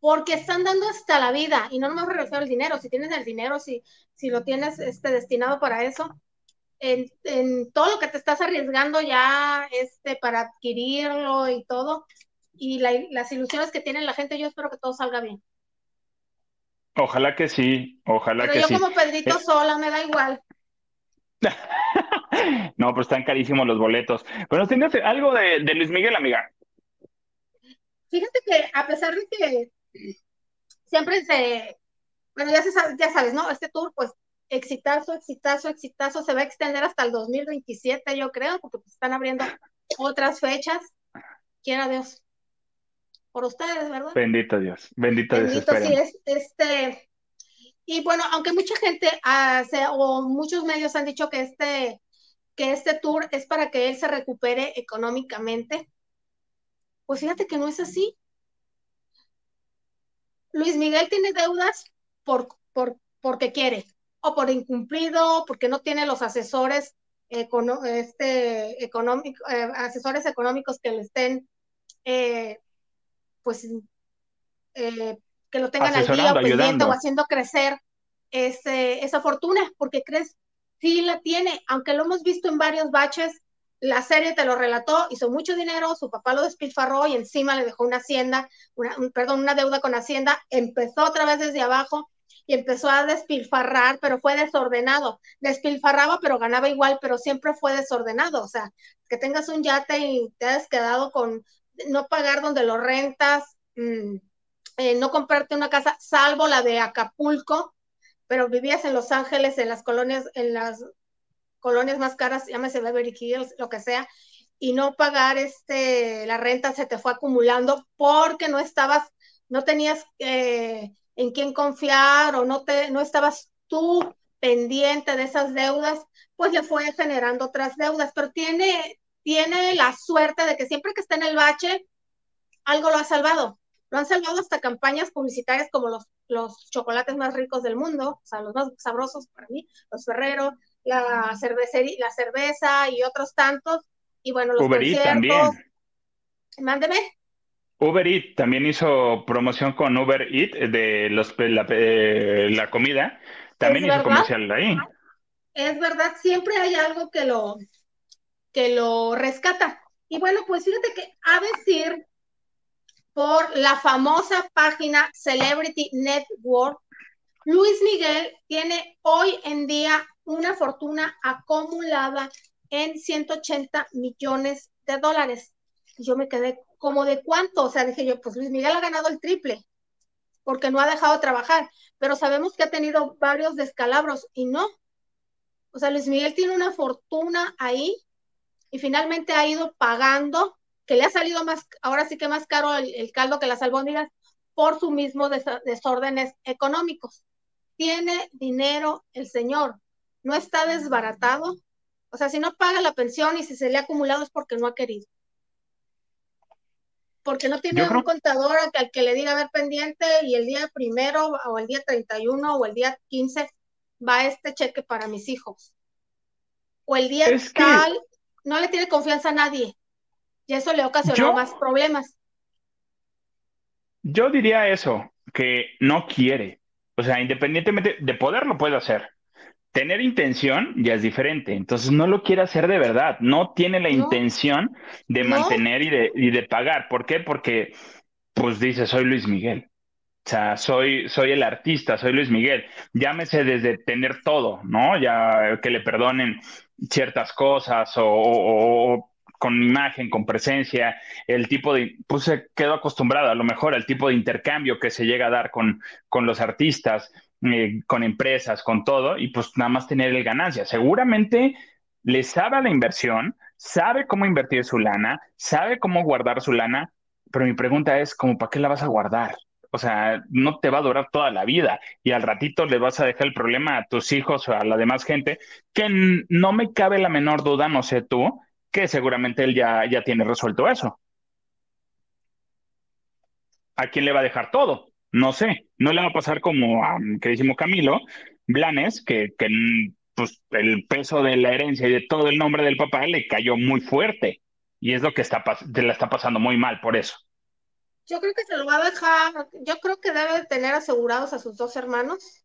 porque están dando hasta la vida, y no me refiero al dinero, si tienes el dinero, si, si lo tienes este, destinado para eso, en, todo lo que te estás arriesgando ya este, para adquirirlo y todo, y las ilusiones que tiene la gente, yo espero que todo salga bien. Ojalá que sí, ojalá que sí. Pero yo como Pedrito eh, sola, me da igual. no, pues están carísimos los boletos. Pero tienes algo de, de Luis Miguel, amiga. Fíjate que a pesar de que siempre se, bueno, ya, se ya sabes, ¿no? Este tour, pues, exitazo, exitazo, exitazo, se va a extender hasta el 2027, yo creo, porque pues, están abriendo otras fechas. Quiera Dios. Por ustedes, ¿verdad? Bendito Dios, bendito, bendito Dios. Sí, es, este, y bueno, aunque mucha gente hace, o muchos medios han dicho que este, que este tour es para que él se recupere económicamente, pues fíjate que no es así. Luis Miguel tiene deudas por, por, porque quiere, o por incumplido, porque no tiene los asesores, este, económico, eh, asesores económicos que le estén, eh, pues, eh, que lo tengan al día o pendiente o haciendo crecer ese, esa fortuna, porque crees, sí la tiene, aunque lo hemos visto en varios baches, la serie te lo relató, hizo mucho dinero, su papá lo despilfarró y encima le dejó una hacienda, una, perdón, una deuda con hacienda, empezó otra vez desde abajo y empezó a despilfarrar, pero fue desordenado. Despilfarraba, pero ganaba igual, pero siempre fue desordenado. O sea, que tengas un yate y te has quedado con no pagar donde lo rentas, mm, eh, no comprarte una casa, salvo la de Acapulco, pero vivías en Los Ángeles, en las colonias, en las colonias más caras, llámese Beverly Hills, lo que sea, y no pagar este, la renta se te fue acumulando porque no estabas, no tenías eh, en quién confiar o no, te, no estabas tú pendiente de esas deudas, pues le fue generando otras deudas, pero tiene, tiene la suerte de que siempre que está en el bache, algo lo ha salvado. Lo han salvado hasta campañas publicitarias como los, los chocolates más ricos del mundo, o sea, los más sabrosos para mí, los Ferrero, la, cervecería, la cerveza y otros tantos. Y bueno, los Uber conciertos. también. Mándeme. Uber Eats también hizo promoción con Uber Eats de los, la, eh, la comida. También hizo comercial ahí. Es verdad, siempre hay algo que lo, que lo rescata. Y bueno, pues fíjate que a decir por la famosa página Celebrity Network, Luis Miguel tiene hoy en día una fortuna acumulada en 180 millones de dólares. Yo me quedé como de cuánto, o sea, dije yo, pues Luis Miguel ha ganado el triple, porque no ha dejado de trabajar, pero sabemos que ha tenido varios descalabros y no. O sea, Luis Miguel tiene una fortuna ahí y finalmente ha ido pagando, que le ha salido más, ahora sí que más caro el, caldo que las albóndigas por su mismo desórdenes económicos. Tiene dinero el señor, no está desbaratado. O sea, si no paga la pensión y si se le ha acumulado es porque no ha querido. Porque no tiene un contador al que, le diga a ver pendiente y el día primero o el día 31 o el día 15 va este cheque para mis hijos. O el día tal, no le tiene confianza a nadie. Y eso le ocasionó más problemas. Yo diría eso, que no quiere. O sea, independientemente de poder, lo puede hacer. Tener intención ya es diferente. Entonces no lo quiere hacer de verdad. No tiene la intención de mantener y de, y de pagar. ¿Por qué? Porque, pues dice, soy Luis Miguel. O sea, soy, soy el artista, soy Luis Miguel. Llámese desde tener todo, ¿no? Ya que le perdonen ciertas cosas o, con imagen, con presencia, el tipo de, pues se quedó acostumbrado a lo mejor al tipo de intercambio que se llega a dar con, con los artistas, eh, con empresas, con todo, y pues nada más tener el ganancia. Seguramente le sabe la inversión, sabe cómo invertir su lana, sabe cómo guardar su lana, pero mi pregunta es, ¿cómo para qué la vas a guardar? O sea, no te va a durar toda la vida y al ratito le vas a dejar el problema a tus hijos o a la demás gente, que no me cabe la menor duda, no sé tú, que seguramente él ya, ya tiene resuelto eso. ¿A quién le va a dejar todo? No sé, no le va a pasar como a queridísimo Camilo Blanes, que, que pues, el peso de la herencia y de todo el nombre del papá le cayó muy fuerte y es lo que está, le está pasando muy mal por eso. Yo creo que se lo va a dejar, yo creo que debe tener asegurados a sus dos hermanos,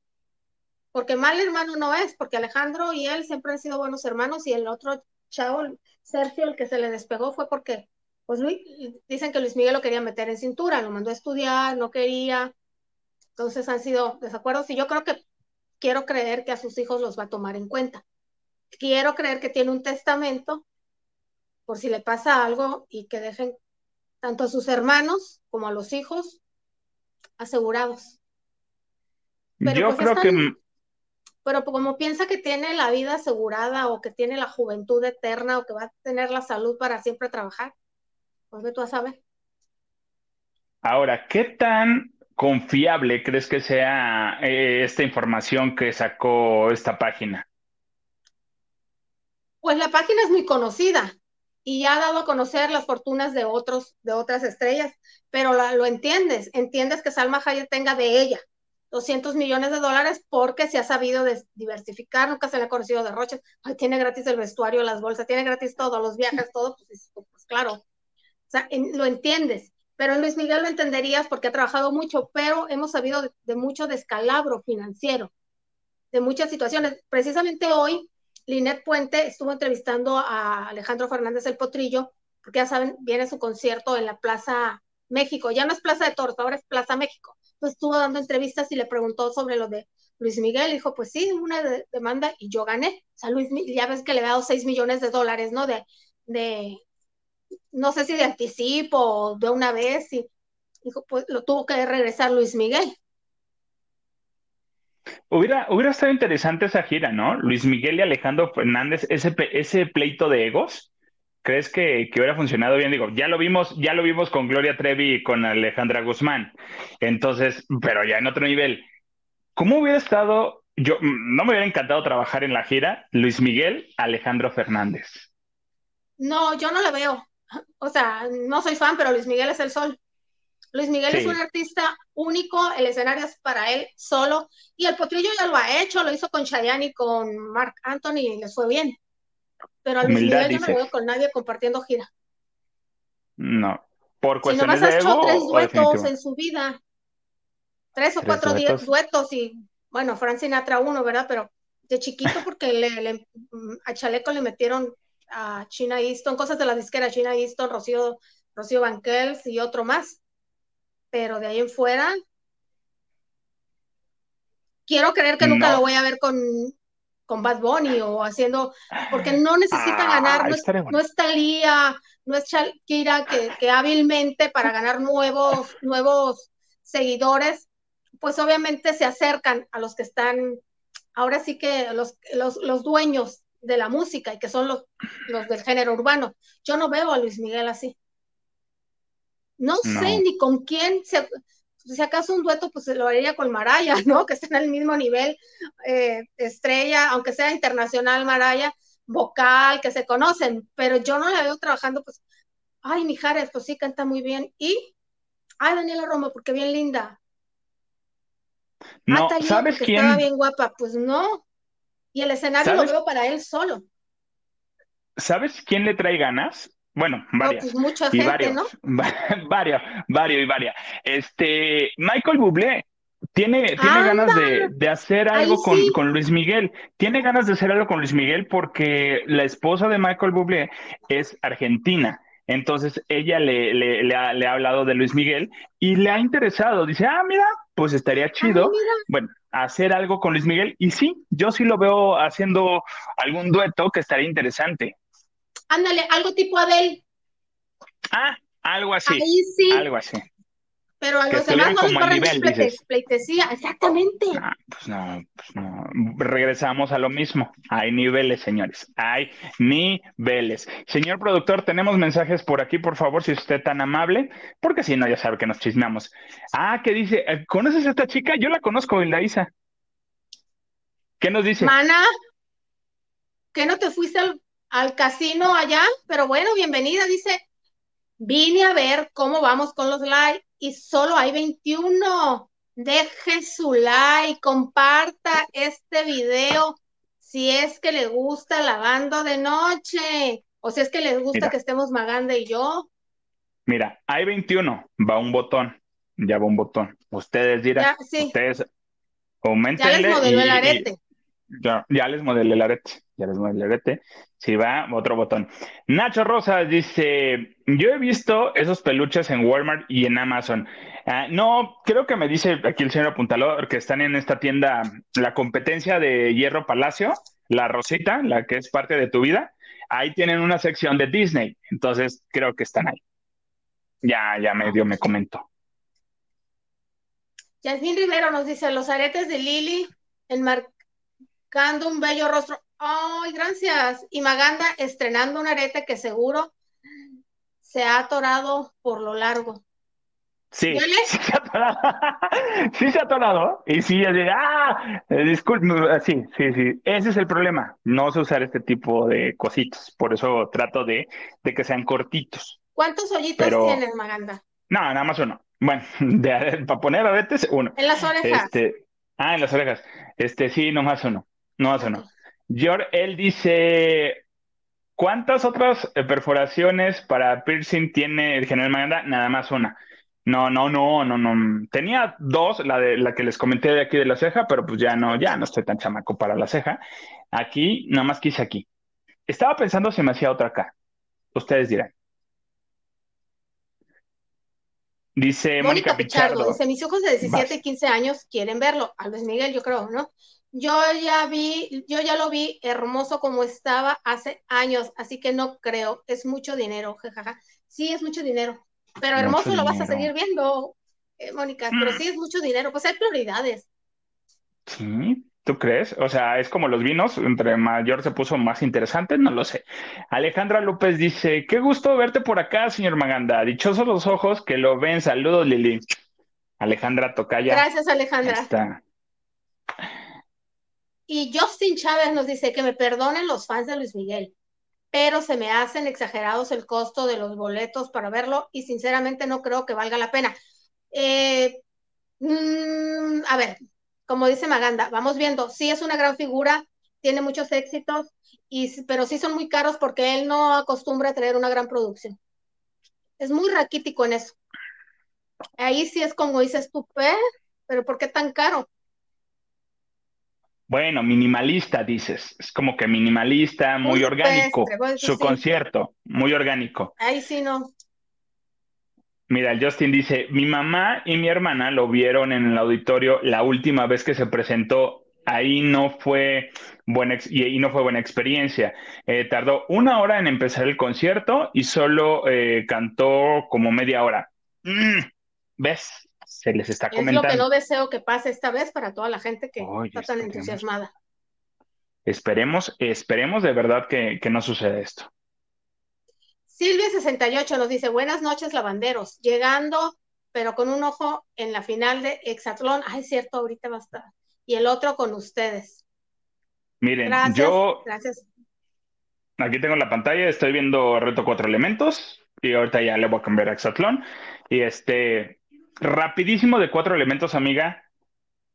porque mal hermano no es, porque Alejandro y él siempre han sido buenos hermanos y el otro chavo, Sergio, el que se le despegó fue porque, pues Luis, dicen que Luis Miguel lo quería meter en cintura, lo mandó a estudiar, no quería, entonces han sido desacuerdos y yo creo que quiero creer que a sus hijos los va a tomar en cuenta. Quiero creer que tiene un testamento por si le pasa algo y que dejen tanto a sus hermanos como a los hijos asegurados. Yo pues, creo que... Pero como piensa que tiene la vida asegurada o que tiene la juventud eterna o que va a tener la salud para siempre trabajar, pues ve tú a saber. Ahora, ¿qué tan confiable crees que sea eh, esta información que sacó esta página? Pues la página es muy conocida y ha dado a conocer las fortunas de otros, de otras estrellas, pero lo entiendes, entiendes que Salma Hayek tenga de ella 200 millones de dólares porque se ha sabido diversificar, nunca se le ha conocido de Roches, tiene gratis el vestuario, las bolsas, tiene gratis todo, los viajes, todo, pues, pues claro, o sea, lo entiendes, pero en Luis Miguel lo entenderías porque ha trabajado mucho, pero hemos sabido de, de mucho descalabro financiero, de muchas situaciones. Precisamente hoy Linet Puente estuvo entrevistando a Alejandro Fernández el Potrillo, porque ya saben, viene su concierto en la Plaza México. Ya no es Plaza de Toros, ahora es Plaza México. Entonces estuvo dando entrevistas y le preguntó sobre lo de Luis Miguel. Dijo, pues sí, una demanda y yo gané. O sea, Luis, ya ves que le ha dado 6 millones de dólares, ¿no? De, de, no sé si de anticipo o de una vez. Y dijo, pues lo tuvo que regresar Luis Miguel. Hubiera, hubiera estado interesante esa gira, ¿no? Luis Miguel y Alejandro Fernández, ese, ese pleito de egos, ¿crees que, que, hubiera funcionado bien? Digo, ya lo vimos, ya lo vimos con Gloria Trevi y con Alejandra Guzmán. Entonces, pero ya en otro nivel. ¿Cómo hubiera estado? Yo no me hubiera encantado trabajar en la gira Luis Miguel, Alejandro Fernández. No, yo no lo veo. O sea, no soy fan, pero Luis Miguel es el sol. Luis Miguel es un artista único, el escenario es para él solo, y el potrillo ya lo ha hecho, lo hizo con Chayanne y con Mark Anthony y les fue bien. Pero a Luis Miguel yo no lo veo con nadie compartiendo gira. No, por cuestiones si no de ego, tres duetos en su vida, tres o cuatro duetos? y bueno, Frank Sinatra uno, ¿verdad? Pero de chiquito porque le, a Chaleco le metieron a China Easton, cosas de la disquera China Easton, Rocío, Rocío Banquels y otro más pero de ahí en fuera, quiero creer que nunca lo voy a ver con, con Bad Bunny o haciendo, porque no necesita ah, ganar, no es, no es, Talía, no es Shakira que, que, hábilmente para ganar nuevos, nuevos seguidores, pues obviamente se acercan a los que están, ahora sí que los, los, los dueños de la música y que son los, los del género urbano. Yo no veo a Luis Miguel así. No, sé ni con quién se, si acaso un dueto, pues se lo haría con Maraya, ¿no? Que estén al mismo nivel, eh, estrella, aunque sea internacional Maraya, vocal, que se conocen, pero yo no la veo trabajando, pues, ay, Mijares, pues sí, canta muy bien, y, ay, Daniela Romo, porque bien linda. No, ¿sabes quién? Estaba bien guapa, pues no, y el escenario lo veo para él solo. ¿Sabes quién le trae ganas? Bueno, varias. pues mucha gente, varios, ¿no? varios, varios y varias. Este, Michael Bublé tiene, tiene ganas de, de, hacer algo con, con, Luis Miguel. Tiene ganas de hacer algo con Luis Miguel porque la esposa de Michael Bublé es argentina. Entonces ella le, le, le, ha, le, ha, hablado de Luis Miguel y le ha interesado. Dice, ah, mira, pues estaría chido. bueno, hacer algo con Luis Miguel. Y sí, yo sí lo veo haciendo algún dueto que estaría interesante. Ándale, algo tipo Adele. Ah, algo así. Ahí sí. Algo así. Pero a los demás no les corren pleitesía, exactamente. Ah, pues no, pues no. Regresamos a lo mismo. Hay niveles, señores. Hay niveles. Señor productor, tenemos mensajes por aquí, por favor, si usted tan amable, porque si no, ya sabe que nos chismeamos. Ah, ¿qué dice? Eh, ¿Conoces a esta chica? Yo la conozco, Hilda Isa. ¿Qué nos dice? Mana, ¿qué no te fuiste al al casino allá, pero bueno, bienvenida, dice, vine a ver cómo vamos con los likes y solo hay 21. Deje su like, comparta este video si es que le gusta lavando de noche o si es que les gusta que estemos Maganda y yo. Mira, hay 21, va un botón, ya va un botón. Ustedes dirán, ustedes aumenten. Ya les modeló el arete. Ya, ya les modelé el arete, ya les modelé el arete. Si va, otro botón. Nacho Rosas dice, yo he visto esos peluches en Walmart y en Amazon. Ah, no, creo que me dice aquí el señor apuntador que están en esta tienda, la competencia de Hierro Palacio, la Rosita, la que es parte de tu vida. Ahí tienen una sección de Disney, entonces creo que están ahí. Ya, ya medio me comentó. Yasmín Rivero nos dice, los aretes de Lili enmarcando un bello rostro. Ay, gracias. Y Maganda estrenando un arete que seguro se ha atorado por lo largo. Sí, sí se ha atorado. sí se ha atorado. Y sí, ah, eh, disculpe, sí, sí, sí. Ese es el problema. No sé usar este tipo de cositos. Por eso trato de, de que sean cortitos. ¿Cuántos hoyitos tienes, Maganda? No, nada más uno. Bueno, para poner aretes, uno. En las orejas. Este, ah, en las orejas. Este, sí, nomás uno. No más uno. George, él dice, ¿cuántas otras eh, perforaciones para piercing tiene el general Maganda? Nada más una. No, no, no, no, no. Tenía dos, la de la que les comenté de aquí de la ceja, pero pues ya no, ya no estoy tan chamaco para la ceja. Aquí, nada más quise aquí. Estaba pensando si me hacía otra acá. Ustedes dirán. Dice Mónica, Pichardo, Dice, mis hijos de 17 y 15 años quieren verlo. A Luis Miguel, yo creo, ¿no? Yo ya vi, yo ya lo vi hermoso como estaba hace años, así que no creo, es mucho dinero, jajaja. Sí, es mucho dinero, pero hermoso lo vas a seguir viendo, eh, Mónica, pero mm. sí es mucho dinero, pues hay prioridades. Sí, ¿Tú crees? O sea, es como los vinos, entre mayor se puso más interesante, no lo sé. Alejandra López dice, qué gusto verte por acá, señor Maganda. Dichosos los ojos que lo ven. Saludos, Lili. Alejandra Tocaya. Gracias, Alejandra. Y Justin Chávez nos dice que me perdonen los fans de Luis Miguel, pero se me hacen exagerados el costo de los boletos para verlo y sinceramente no creo que valga la pena. Eh, mm, a ver, como dice Maganda, vamos viendo, sí es una gran figura, tiene muchos éxitos, y, pero sí son muy caros porque él no acostumbra a traer una gran producción. Es muy raquítico en eso. Ahí sí es como dices tú, pero ¿por qué tan caro? Bueno, minimalista, dices. Es como que minimalista, muy, orgánico. Su concierto, muy orgánico. Ahí sí no. Mira, el Justin dice, mi mamá y mi hermana lo vieron en el auditorio la última vez que se presentó. Ahí no fue buena, y, no fue buena experiencia. Eh, tardó una hora en empezar el concierto y solo eh, cantó como media hora. Mm, ¿Ves? Se les está comentando. Es lo que no deseo que pase esta vez para toda la gente que está tan entusiasmada. Esperemos, esperemos de verdad que, que no suceda esto. Silvia68 nos dice, buenas noches, lavanderos, llegando, pero con un ojo en la final de Exatlón. Ay, es cierto, ahorita va a estar. Y el otro con ustedes. Miren, yo... Gracias. Aquí tengo la pantalla, estoy viendo Reto Cuatro Elementos y ahorita ya le voy a cambiar a Exatlón. Y este, rapidísimo de Cuatro Elementos, amiga.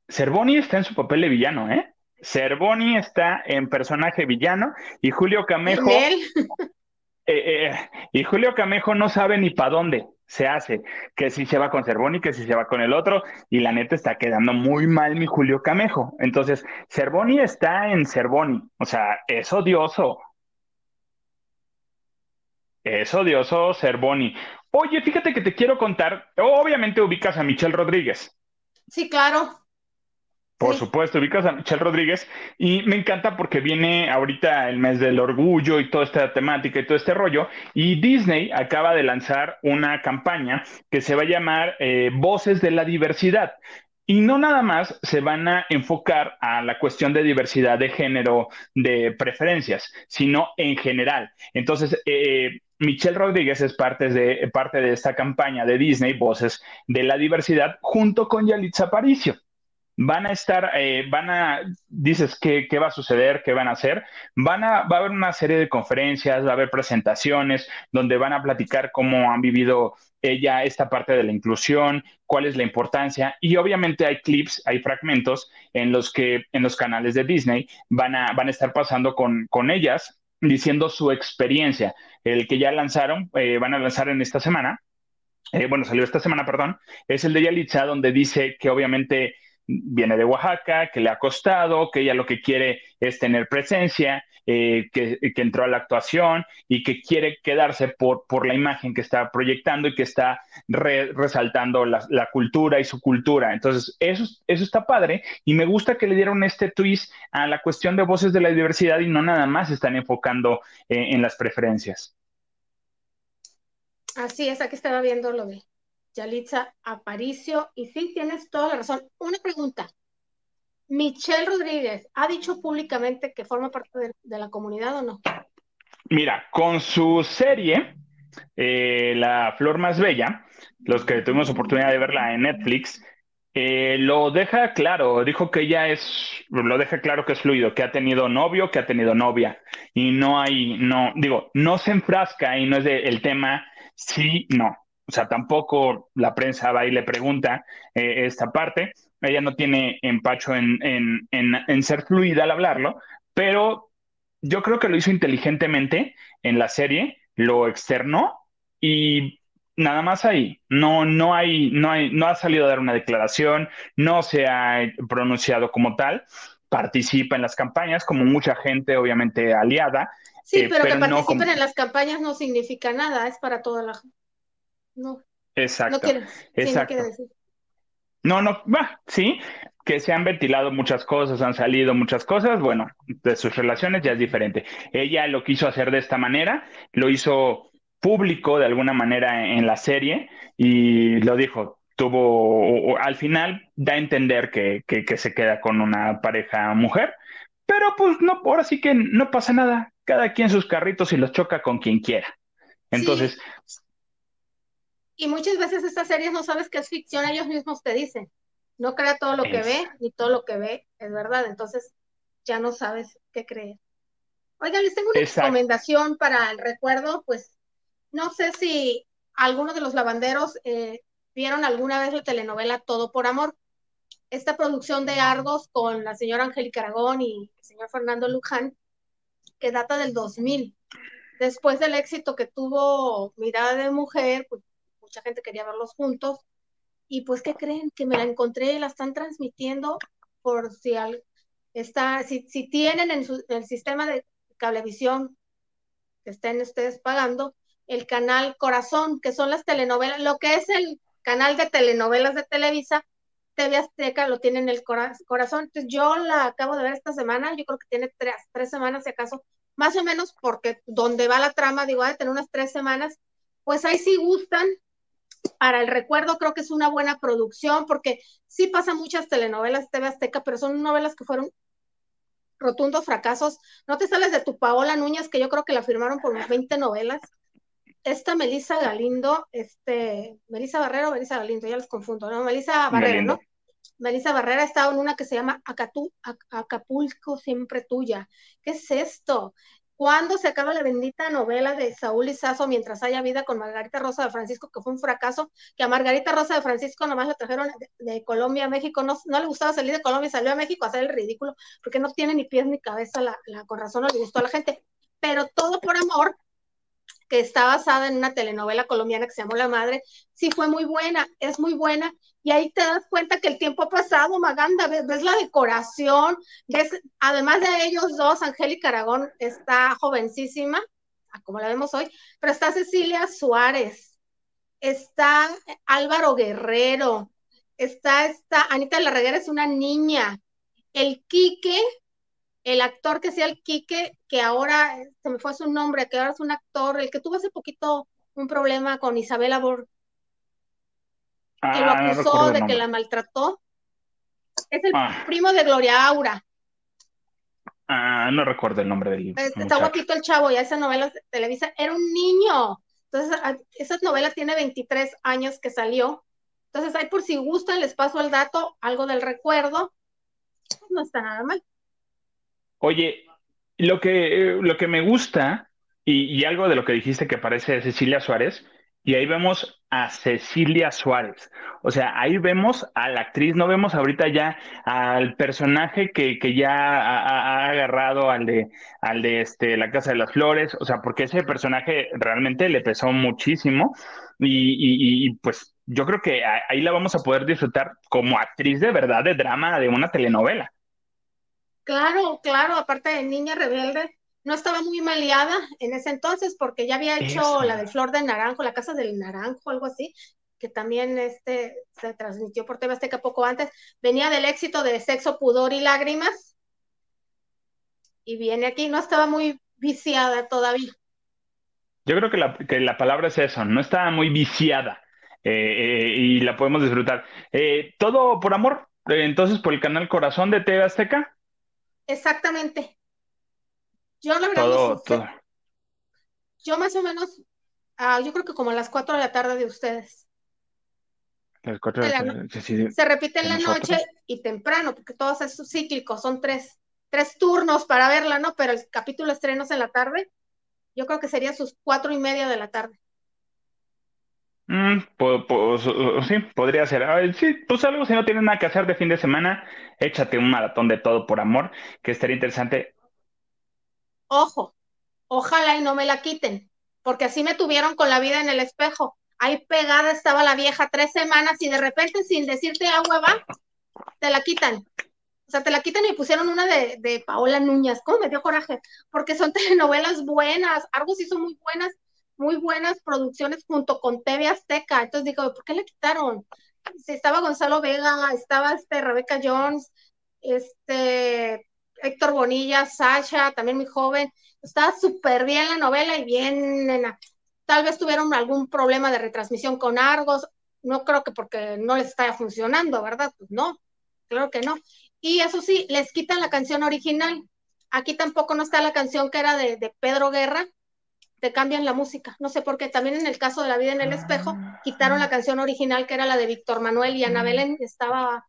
Cervoni está en su papel de villano, ¿eh? Cervoni está en personaje villano y Julio Camejo... Eh, eh, y Julio Camejo no sabe ni para dónde se hace, que si se va con Cervoni, que si se va con el otro, y la neta está quedando muy mal mi Julio Camejo. Entonces, Cervoni está en Cervoni, o sea, es odioso. Es odioso Cervoni. Oye, fíjate que te quiero contar, obviamente ubicas a Michelle Rodríguez. Sí, claro. Por supuesto, ubicas a Michelle Rodríguez y me encanta porque viene ahorita el mes del orgullo y toda esta temática y todo este rollo. Y Disney acaba de lanzar una campaña que se va a llamar eh, Voces de la Diversidad. Y no nada más se van a enfocar a la cuestión de diversidad de género, de preferencias, sino en general. Entonces, eh, Michelle Rodríguez es parte de, parte de esta campaña de Disney, Voces de la Diversidad, junto con Yalitza Aparicio van a estar, eh, van a, dices, ¿qué, ¿qué, va a suceder? ¿Qué van a hacer? Van a, va a haber una serie de conferencias, va a haber presentaciones donde van a platicar cómo han vivido ella esta parte de la inclusión, cuál es la importancia y obviamente hay clips, hay fragmentos en los que en los canales de Disney van a, van a estar pasando con, con ellas diciendo su experiencia, el que ya lanzaron, eh, van a lanzar en esta semana, eh, bueno, salió esta semana, perdón, es el de Yalitza, donde dice que obviamente viene de Oaxaca, que le ha costado, que ella lo que quiere es tener presencia, eh, que, entró a la actuación y que quiere quedarse por, por la imagen que está proyectando y que está resaltando la, cultura y su cultura. Entonces, eso, eso está padre y me gusta que le dieron este twist a la cuestión de voces de la diversidad y no nada más están enfocando eh, en las preferencias. Así es, aquí estaba viendo lo de Yalitza Aparicio, y sí, tienes toda la razón. Una pregunta. Michelle Rodríguez, ¿ha dicho públicamente que forma parte de, la comunidad o no? Mira, con su serie, eh, La Flor Más Bella, los que tuvimos oportunidad de verla en Netflix, eh, lo deja claro, dijo que ella es, lo deja claro que es fluido, que ha tenido novio, que ha tenido novia, y no hay, no, digo, no se enfrasca y no es el tema sí, no. O sea, tampoco la prensa va y le pregunta eh, esta parte. Ella no tiene empacho en, ser fluida al hablarlo, pero yo creo que lo hizo inteligentemente en la serie, lo externó y nada más ahí. No, no hay, no hay, no ha salido a dar una declaración, no se ha pronunciado como tal. Participa en las campañas, como mucha gente, obviamente aliada. Sí, eh, pero, que participen en las campañas no significa nada, es para toda la no. Exacto. No quiero, exacto. no, no, va, sí, que se han ventilado muchas cosas, han salido muchas cosas, bueno, de sus relaciones ya es diferente. Ella lo quiso hacer de esta manera, lo hizo público de alguna manera en la serie y lo dijo, tuvo, al final da a entender que, que, se queda con una pareja mujer, pero pues no, ahora sí que no pasa nada, cada quien sus carritos y los choca con quien quiera. Entonces, y muchas veces estas series no sabes que es ficción, ellos mismos te dicen. No crea todo lo que ve, ni todo lo que ve es verdad. Entonces ya no sabes qué creer. Oigan, les tengo una recomendación para el recuerdo, pues no sé si algunos de los lavanderos eh, vieron alguna vez la telenovela Todo por Amor. Esta producción de Argos con la señora Angélica Aragón y el señor Fernando Luján, que data del 2000. Después del éxito que tuvo Mirada de Mujer, pues mucha gente quería verlos juntos. Y pues, ¿qué creen? Que me la encontré, la están transmitiendo por si está, si, tienen en, su, el sistema de cablevisión que estén ustedes pagando, el canal Corazón, que son las telenovelas, lo que es el canal de telenovelas de Televisa, TV Azteca lo tiene en el corazón. Entonces yo la acabo de ver esta semana, yo creo que tiene tres, tres semanas si acaso, más o menos porque donde va la trama, digo, de tener unas tres semanas, pues ahí sí gustan. Para el recuerdo creo que es una buena producción porque sí pasan muchas telenovelas TV Azteca, pero son novelas que fueron rotundos fracasos. No te sales de tu Paola Núñez, que yo creo que la firmaron por unas 20 novelas. Esta Melissa Galindo, este, Melissa Barrero o Melissa Galindo, ya les confundo, ¿no? Melissa Barrero, ¿no? Melissa Barrera ha estado en una que se llama Acapulco siempre tuya. ¿Qué es esto? ¿Cuándo se acaba la bendita novela de Saúl Izazo mientras haya vida con Margarita Rosa de Francisco, que fue un fracaso, que a Margarita Rosa de Francisco nomás la trajeron de, Colombia a México, no, no, le gustaba salir de Colombia, salió a México a hacer el ridículo, porque no tiene ni pies ni cabeza, la, la con razón no le gustó a la gente, pero todo por amor, que está basada en una telenovela colombiana que se llamó La Madre, sí fue muy buena, es muy buena, y ahí te das cuenta que el tiempo ha pasado, Maganda, ves, la decoración, ves, además de ellos dos, Angélica Aragón está jovencísima, como la vemos hoy, pero está Cecilia Suárez, está Álvaro Guerrero, está, está Anita de la Reguera es una niña, el Quique, el actor que hacía el Quique, que ahora se me fue su nombre, que ahora es un actor, el que tuvo hace poquito un problema con Isabela Bor que lo ah, acusó de que la maltrató. Es el ah. primo de Gloria Aura. Ah, no recuerdo el nombre del libro. Está guapito el chavo, ya esa novela de Televisa era un niño. Entonces, esas novelas tiene 23 años que salió. Entonces, hay por si gustan, les paso el dato, algo del recuerdo. No está nada mal. Oye, lo que, lo que me gusta, y, y algo de lo que dijiste que parece Cecilia Suárez, y ahí vemos a Cecilia Suárez. O sea, ahí vemos a la actriz, no vemos ahorita ya al personaje que, que ya ha, agarrado al de, al de este, La Casa de las Flores, o sea, porque ese personaje realmente le pesó muchísimo y, y, pues yo creo que ahí la vamos a poder disfrutar como actriz de verdad de drama de una telenovela. Claro, claro, aparte de Niña Rebelde, no estaba muy maleada en ese entonces porque ya había hecho la de Flor de Naranjo, la Casa del Naranjo, algo así, que también este, se transmitió por TV Azteca poco antes. Venía del éxito de Sexo, Pudor y Lágrimas. Y viene aquí, no estaba muy viciada todavía. Yo creo que la, que la palabra es eso, no estaba muy viciada eh, eh, y la podemos disfrutar. Eh, ¿Todo por amor? entonces, por el canal Corazón de TV Azteca. Exactamente. Yo la verdad Yo más o menos, ah, yo creo que como a las 4 de la tarde de ustedes. Las 4 de la tarde. Se repite en la noche y temprano, porque todos esos cíclicos son tres, tres turnos para verla, ¿no? Pero el capítulo estrenos en la tarde, yo creo que sería sus cuatro y media de la tarde. Mm, sí, podría ser. sí, pues algo, si no tienes nada que hacer de fin de semana, échate un maratón de todo por amor, que estaría interesante. Ojo, ojalá y no me la quiten, porque así me tuvieron con la vida en el espejo. Ahí pegada estaba la vieja tres semanas y de repente sin decirte agua va, te la quitan. O sea, te la quitan y pusieron una de, de Paola Núñez. ¿Cómo me dio coraje? Porque son telenovelas buenas. Argos hizo muy buenas, muy buenas producciones junto con TV Azteca. Entonces digo, ¿por qué le quitaron? Si estaba Gonzalo Vega, estaba este Rebecca Jones, este Héctor Bonilla, Sasha, también muy joven. Está súper bien la novela y bien, nena. Tal vez tuvieron algún problema de retransmisión con Argos. No creo que porque no les está funcionando, ¿verdad? Pues no, claro que no. Y eso sí, les quitan la canción original. Aquí tampoco no está la canción que era de, Pedro Guerra, te cambian la música. No sé por qué. También en el caso de La vida en el espejo, quitaron la canción original que era la de Víctor Manuel y Ana Belén. Estaba,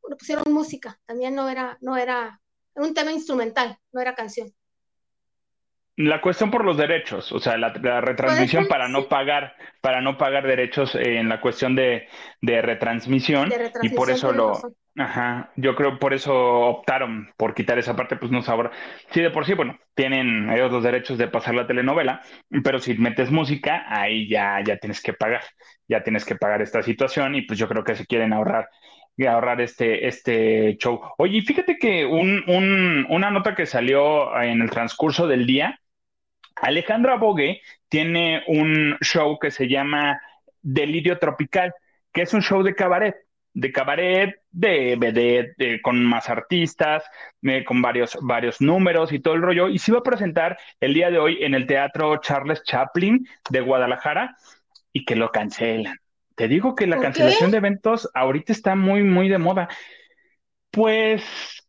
bueno, pusieron música. También no era, no era un tema instrumental, no era canción. La cuestión por los derechos, o sea, la, retransmisión para no pagar, para no pagar derechos en la cuestión de, retransmisión, y por eso lo, ajá, yo creo por eso optaron por quitar esa parte, pues no sabrá. Sí, de por sí, bueno, tienen ellos los derechos de pasar la telenovela, pero si metes música, ahí ya, ya tienes que pagar, ya tienes que pagar esta situación, y pues yo creo que se quieren ahorrar ahorrar este, este show. Oye, fíjate que un, una nota que salió en el transcurso del día Alejandra Bogue tiene un show que se llama Delirio Tropical, que es un show de cabaret, de cabaret, de, de, con más artistas, eh, con varios, varios números y todo el rollo. Y se va a presentar el día de hoy en el Teatro Charles Chaplin de Guadalajara y que lo cancelan. Te digo que la cancelación de eventos ahorita está muy, muy de moda. Pues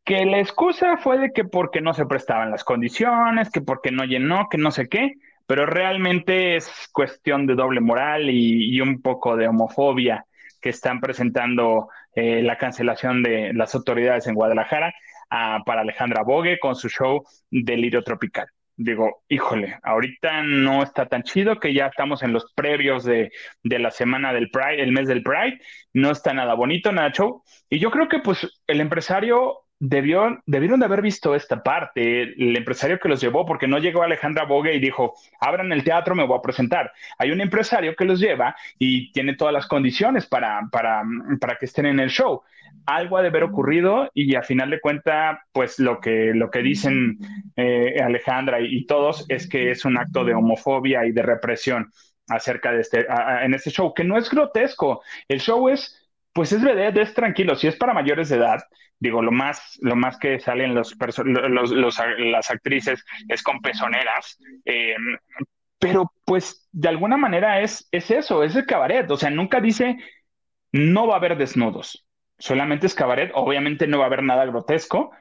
que la excusa fue de que porque no se prestaban las condiciones, que porque no llenó, que no sé qué, pero realmente es cuestión de doble moral y, un poco de homofobia que están presentando eh, la cancelación de las autoridades en Guadalajara ah, para Alejandra Bogue con su show Delirio Tropical digo, híjole, ahorita no está tan chido que ya estamos en los previos de, de, la semana del Pride, el mes del Pride, no está nada bonito, nada show. Y yo creo que pues el empresario debió, debieron de haber visto esta parte, el empresario que los llevó, porque no llegó Alejandra Bogue y dijo, abran el teatro, me voy a presentar. Hay un empresario que los lleva y tiene todas las condiciones para, para, para que estén en el show algo ha de haber ocurrido y a final de cuenta, pues lo que, lo que dicen eh, Alejandra y, todos es que es un acto de homofobia y de represión acerca de este, en este show, que no es grotesco. El show es, pues es vedette, es tranquilo. Si es para mayores de edad, digo, lo más, lo más que salen los, las actrices es con pezoneras. Em, pero pues de alguna manera es, es eso, es el cabaret. O sea, nunca dice no va a haber desnudos solamente es cabaret, obviamente no va a haber nada grotesco,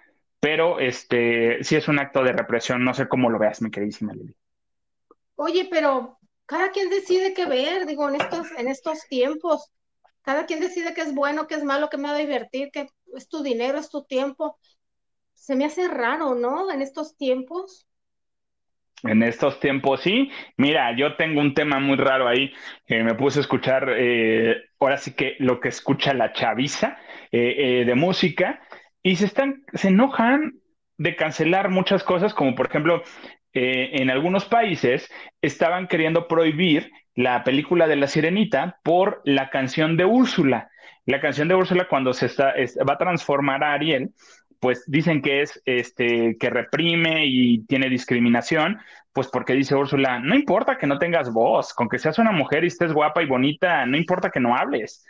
pero este sí es un acto de represión, no sé cómo lo veas, mi queridísima Lili. Oye, pero cada quien decide qué ver, digo, en estos, en estos tiempos, cada quien decide qué es bueno, qué es malo, qué me va a divertir, qué es tu dinero, es tu tiempo. Se me hace raro, ¿no? En estos tiempos. En estos tiempos, sí. Mira, yo tengo un tema muy raro ahí. me puse a escuchar, eh, ahora sí que lo que escucha la chaviza eh, eh, de música y se están, se enojan de cancelar muchas cosas, como por ejemplo, en algunos países estaban queriendo prohibir la película de La Sirenita por la canción de Úrsula. La canción de Úrsula cuando se está, va a transformar a Ariel pues dicen que es este que reprime y tiene discriminación, pues porque dice Úrsula, no importa que no tengas voz, con que seas una mujer y estés guapa y bonita, no importa que no hables.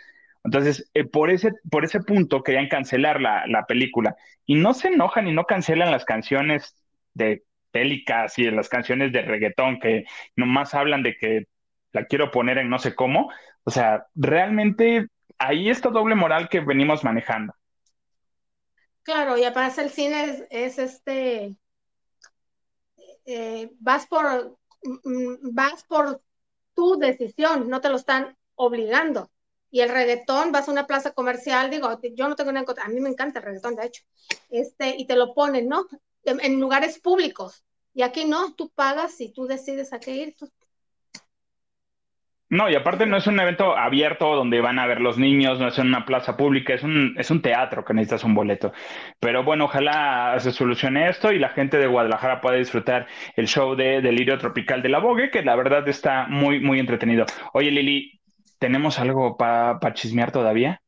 Entonces, eh, por, ese, por ese punto querían cancelar la, la, película. Y no se enojan y no cancelan las canciones de pélicas y las canciones de reggaetón que nomás hablan de que la quiero poner en no sé cómo. O sea, realmente ahí está doble moral que venimos manejando. Claro, y aparte el cine es, este, eh, vas por, mm, mm, vas por tu decisión, no te lo están obligando. Y el reggaetón, vas a una plaza comercial, digo, yo no tengo nada en contra, a mí me encanta el reggaetón, de hecho, este, y te lo ponen, ¿no? En, lugares públicos. Y aquí no, tú pagas y tú decides a qué ir, tú no, y aparte no es un evento abierto donde van a ver los niños, no es una plaza pública, es un, es un teatro que necesitas un boleto. Pero bueno, ojalá se solucione esto y la gente de Guadalajara pueda disfrutar el show de Delirio Tropical de la Vogue, que la verdad está muy, muy entretenido. Oye, Lili, ¿tenemos algo para chismear todavía?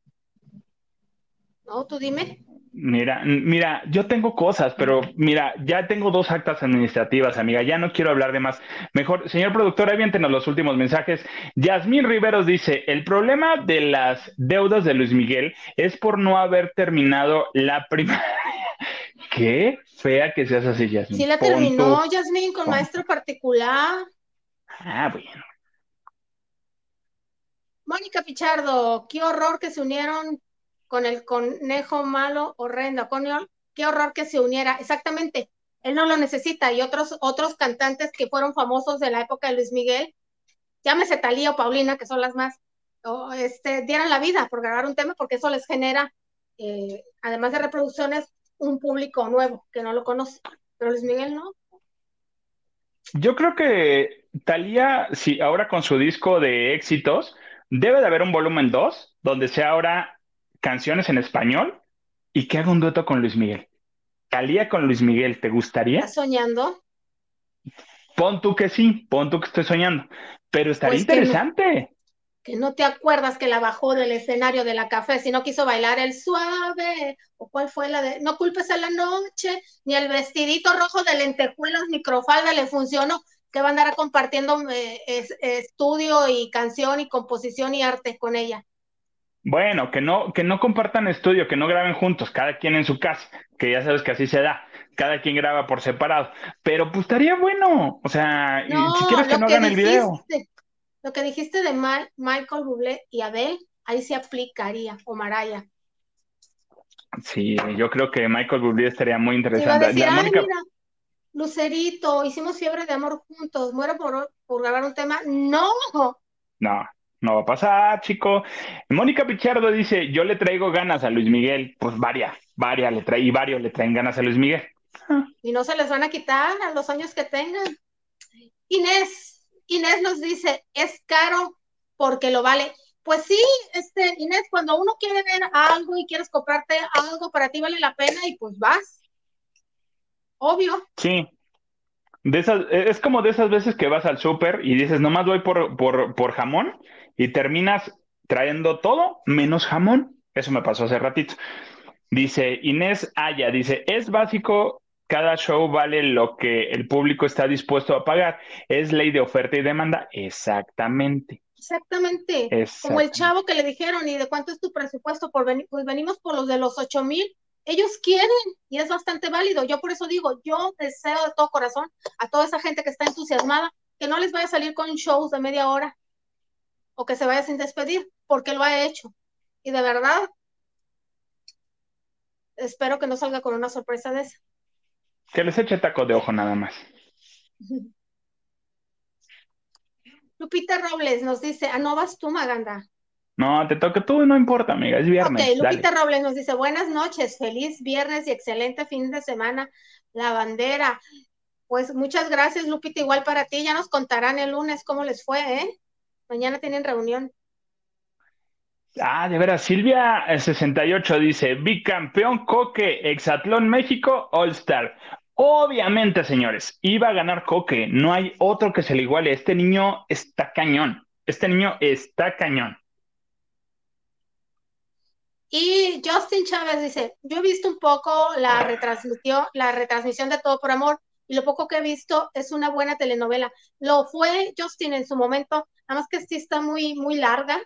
No, tú dime. Mira, mira, yo tengo cosas, pero mira, ya tengo dos actas administrativas, amiga, ya no quiero hablar de más. Mejor, señor productor, aviéntenos los últimos mensajes. Yasmín Riveros dice, el problema de las deudas de Luis Miguel es por no haber terminado la primaria. Qué fea que seas así, Yasmín. Sí la terminó, Yasmín, con maestro particular. Ah, bueno. Mónica Pichardo, qué horror que se unieron con el conejo malo, horrendo, coño, qué horror que se uniera, exactamente, él no lo necesita, y otros, otros cantantes que fueron famosos de la época de Luis Miguel, llámese Talía o Paulina, que son las más, este, dieran la vida por grabar un tema, porque eso les genera, eh, además de reproducciones, un público nuevo que no lo conoce, pero Luis Miguel no. Yo creo que Talía, sí, ahora con su disco de éxitos, debe de haber un volumen 2, donde sea ahora canciones en español y que haga un dueto con Luis Miguel. Talía con Luis Miguel, ¿te gustaría? ¿Estás soñando? Pon tú que sí, pon tú que estoy soñando, pero estaría pues interesante. Que no, te acuerdas que la bajó del escenario de la café, si no quiso bailar el suave, o cuál fue la de, no culpes a la noche, ni el vestidito rojo de lentejuelas microfalda le funcionó, que va a andar compartiendo eh, estudio y canción y composición y arte con ella. Bueno, que no, que no compartan estudio, que no graben juntos, cada quien en su casa, que ya sabes que así se da, cada quien graba por separado, pero pues estaría bueno, o sea, si quieres que no hagan el video. Lo que dijiste de Michael Bublé y Abel, ahí se aplicaría, o Maraya. Sí, yo creo que Michael Bublé estaría muy interesante. Lucerito, hicimos fiebre de amor juntos, muero por, por grabar un tema. No. No, no va a pasar, chico. Mónica Pichardo dice, yo le traigo ganas a Luis Miguel. Pues varias, varias le trae, y varios le traen ganas a Luis Miguel. Y no se les van a quitar a los años que tengan. Inés, Inés nos dice, es caro porque lo vale. Pues sí, este, Inés, cuando uno quiere ver algo y quieres comprarte algo, para ti vale la pena y pues vas. Obvio. Sí, de esas, es como de esas veces que vas al súper y dices, nomás voy por, por, por jamón y terminas trayendo todo menos jamón. Eso me pasó hace ratito. Dice Inés Aya, dice, es básico, cada show vale lo que el público está dispuesto a pagar. Es ley de oferta y demanda. Exactamente. Exactamente. Como el chavo que le dijeron, ¿y de cuánto es tu presupuesto? Por venir? Pues venimos por los de los ocho mil. Ellos quieren y es bastante válido. Yo por eso digo, yo deseo de todo corazón a toda esa gente que está entusiasmada que no les vaya a salir con shows de media hora, o que se vaya sin despedir, porque lo ha hecho. Y de verdad, espero que no salga con una sorpresa de esa. Que les eche taco de ojo nada más. Lupita Robles nos dice, ¿a no vas tú, Maganda? No, te toca tú, no importa, amiga, es viernes. Ok, Lupita Robles nos dice, buenas noches, feliz viernes y excelente fin de semana, la bandera. Pues muchas gracias, Lupita, igual para ti, ya nos contarán el lunes cómo les fue, ¿eh? Mañana tienen reunión. Ah, de veras, Silvia 68 dice, bicampeón Coque, Exatlón México, All Star. Obviamente, señores, iba a ganar Coque, no hay otro que se le iguale. Este niño está cañón, este niño está cañón. Y Justin Chávez dice, yo he visto un poco la retransmisión, la retransmisión de Todo por Amor, y lo poco que he visto es una buena telenovela. Lo fue Justin en su momento, nada más que sí está muy, muy larga.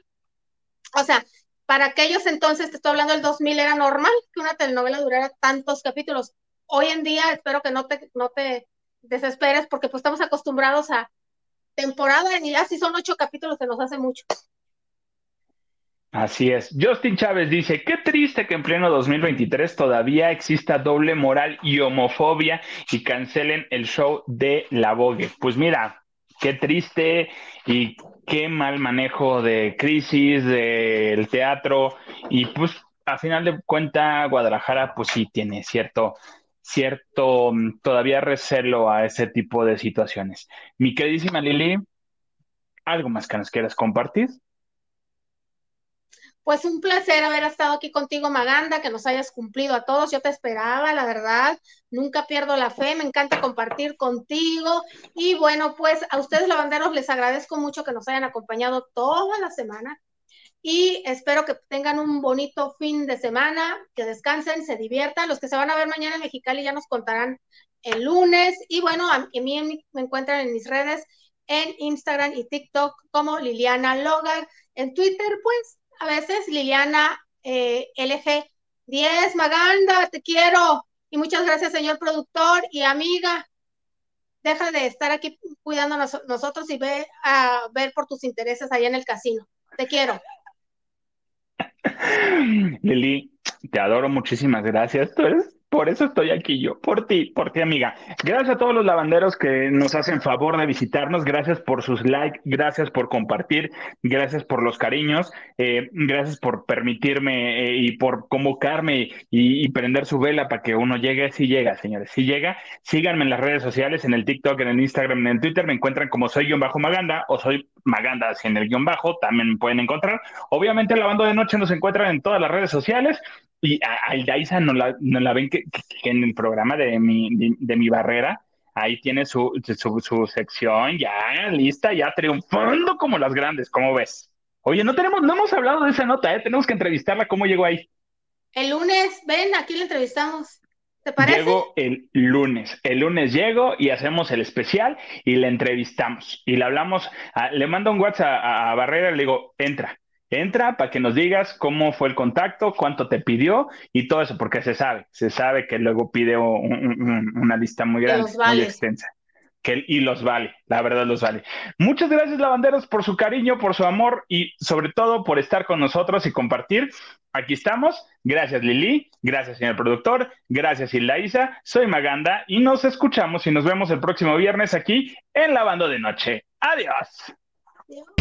O sea, para aquellos entonces, te estoy hablando del 2000, era normal que una telenovela durara tantos capítulos. Hoy en día espero que no te, no te desesperes porque pues estamos acostumbrados a temporada y ya son ocho capítulos se nos hace mucho. Así es. Justin Chávez dice, qué triste que en pleno 2023 todavía exista doble moral y homofobia y cancelen el show de La Vogue. Pues mira, qué triste y qué mal manejo de crisis del teatro y pues a final de cuenta Guadalajara pues sí tiene cierto cierto mm, todavía recelo a ese tipo de situaciones. Mi queridísima Lili, ¿algo más que nos quieras compartir? Pues un placer haber estado aquí contigo, Maganda, que nos hayas cumplido a todos. Yo te esperaba, la verdad. Nunca pierdo la fe, me encanta compartir contigo. Y bueno, pues a ustedes, lavanderos, les agradezco mucho que nos hayan acompañado toda la semana. Y espero que tengan un bonito fin de semana, que descansen, se diviertan. Los que se van a ver mañana en Mexicali ya nos contarán el lunes. Y bueno, a mí me encuentran en mis redes, en Instagram y TikTok como Liliana Logan. En Twitter, pues a veces Liliana eh, LG10, Maganda, te quiero. Y muchas gracias, señor productor y amiga. Deja de estar aquí cuidando nosotros y ve a ver por tus intereses allá en el casino. Te quiero. Lili, te adoro, muchísimas gracias. Tú eres por eso estoy aquí yo, por ti, por ti, amiga. Gracias a todos los lavanderos que nos hacen favor de visitarnos. Gracias por sus likes, gracias por compartir, gracias por los cariños, eh, gracias por permitirme eh, y por convocarme y, prender su vela para que uno llegue. Si llega, señores, si llega, síganme en las redes sociales, en el TikTok, en el Instagram, en el Twitter. Me encuentran como soy guion bajo Maganda o soy Maganda en el guion bajo. También pueden encontrar. Obviamente, lavando de noche nos encuentran en todas las redes sociales. Y a, Daisa no la, no la ven que, en el programa de mi, de, mi barrera, ahí tiene su, su, sección ya lista, ya triunfando como las grandes, ¿cómo ves? Oye, no tenemos, no hemos hablado de esa nota, ¿eh? tenemos que entrevistarla, ¿cómo llegó ahí? El lunes, ven, aquí la entrevistamos. ¿Te parece? Llego el lunes. El lunes llego y hacemos el especial y le entrevistamos. Y le hablamos, le mando un WhatsApp a, Barrera y le digo, entra, entra para que nos digas cómo fue el contacto, cuánto te pidió y todo eso, porque se sabe, se sabe que luego pide una lista muy grande, muy extensa y los vale, la verdad los vale. Muchas gracias, lavanderos, por su cariño, por su amor y sobre todo por estar con nosotros y compartir. Aquí estamos. Gracias, Lili. Gracias, señor productor. Gracias, Ilaisa. Soy Maganda y nos escuchamos y nos vemos el próximo viernes aquí en Lavando de Noche. Adiós. Adiós.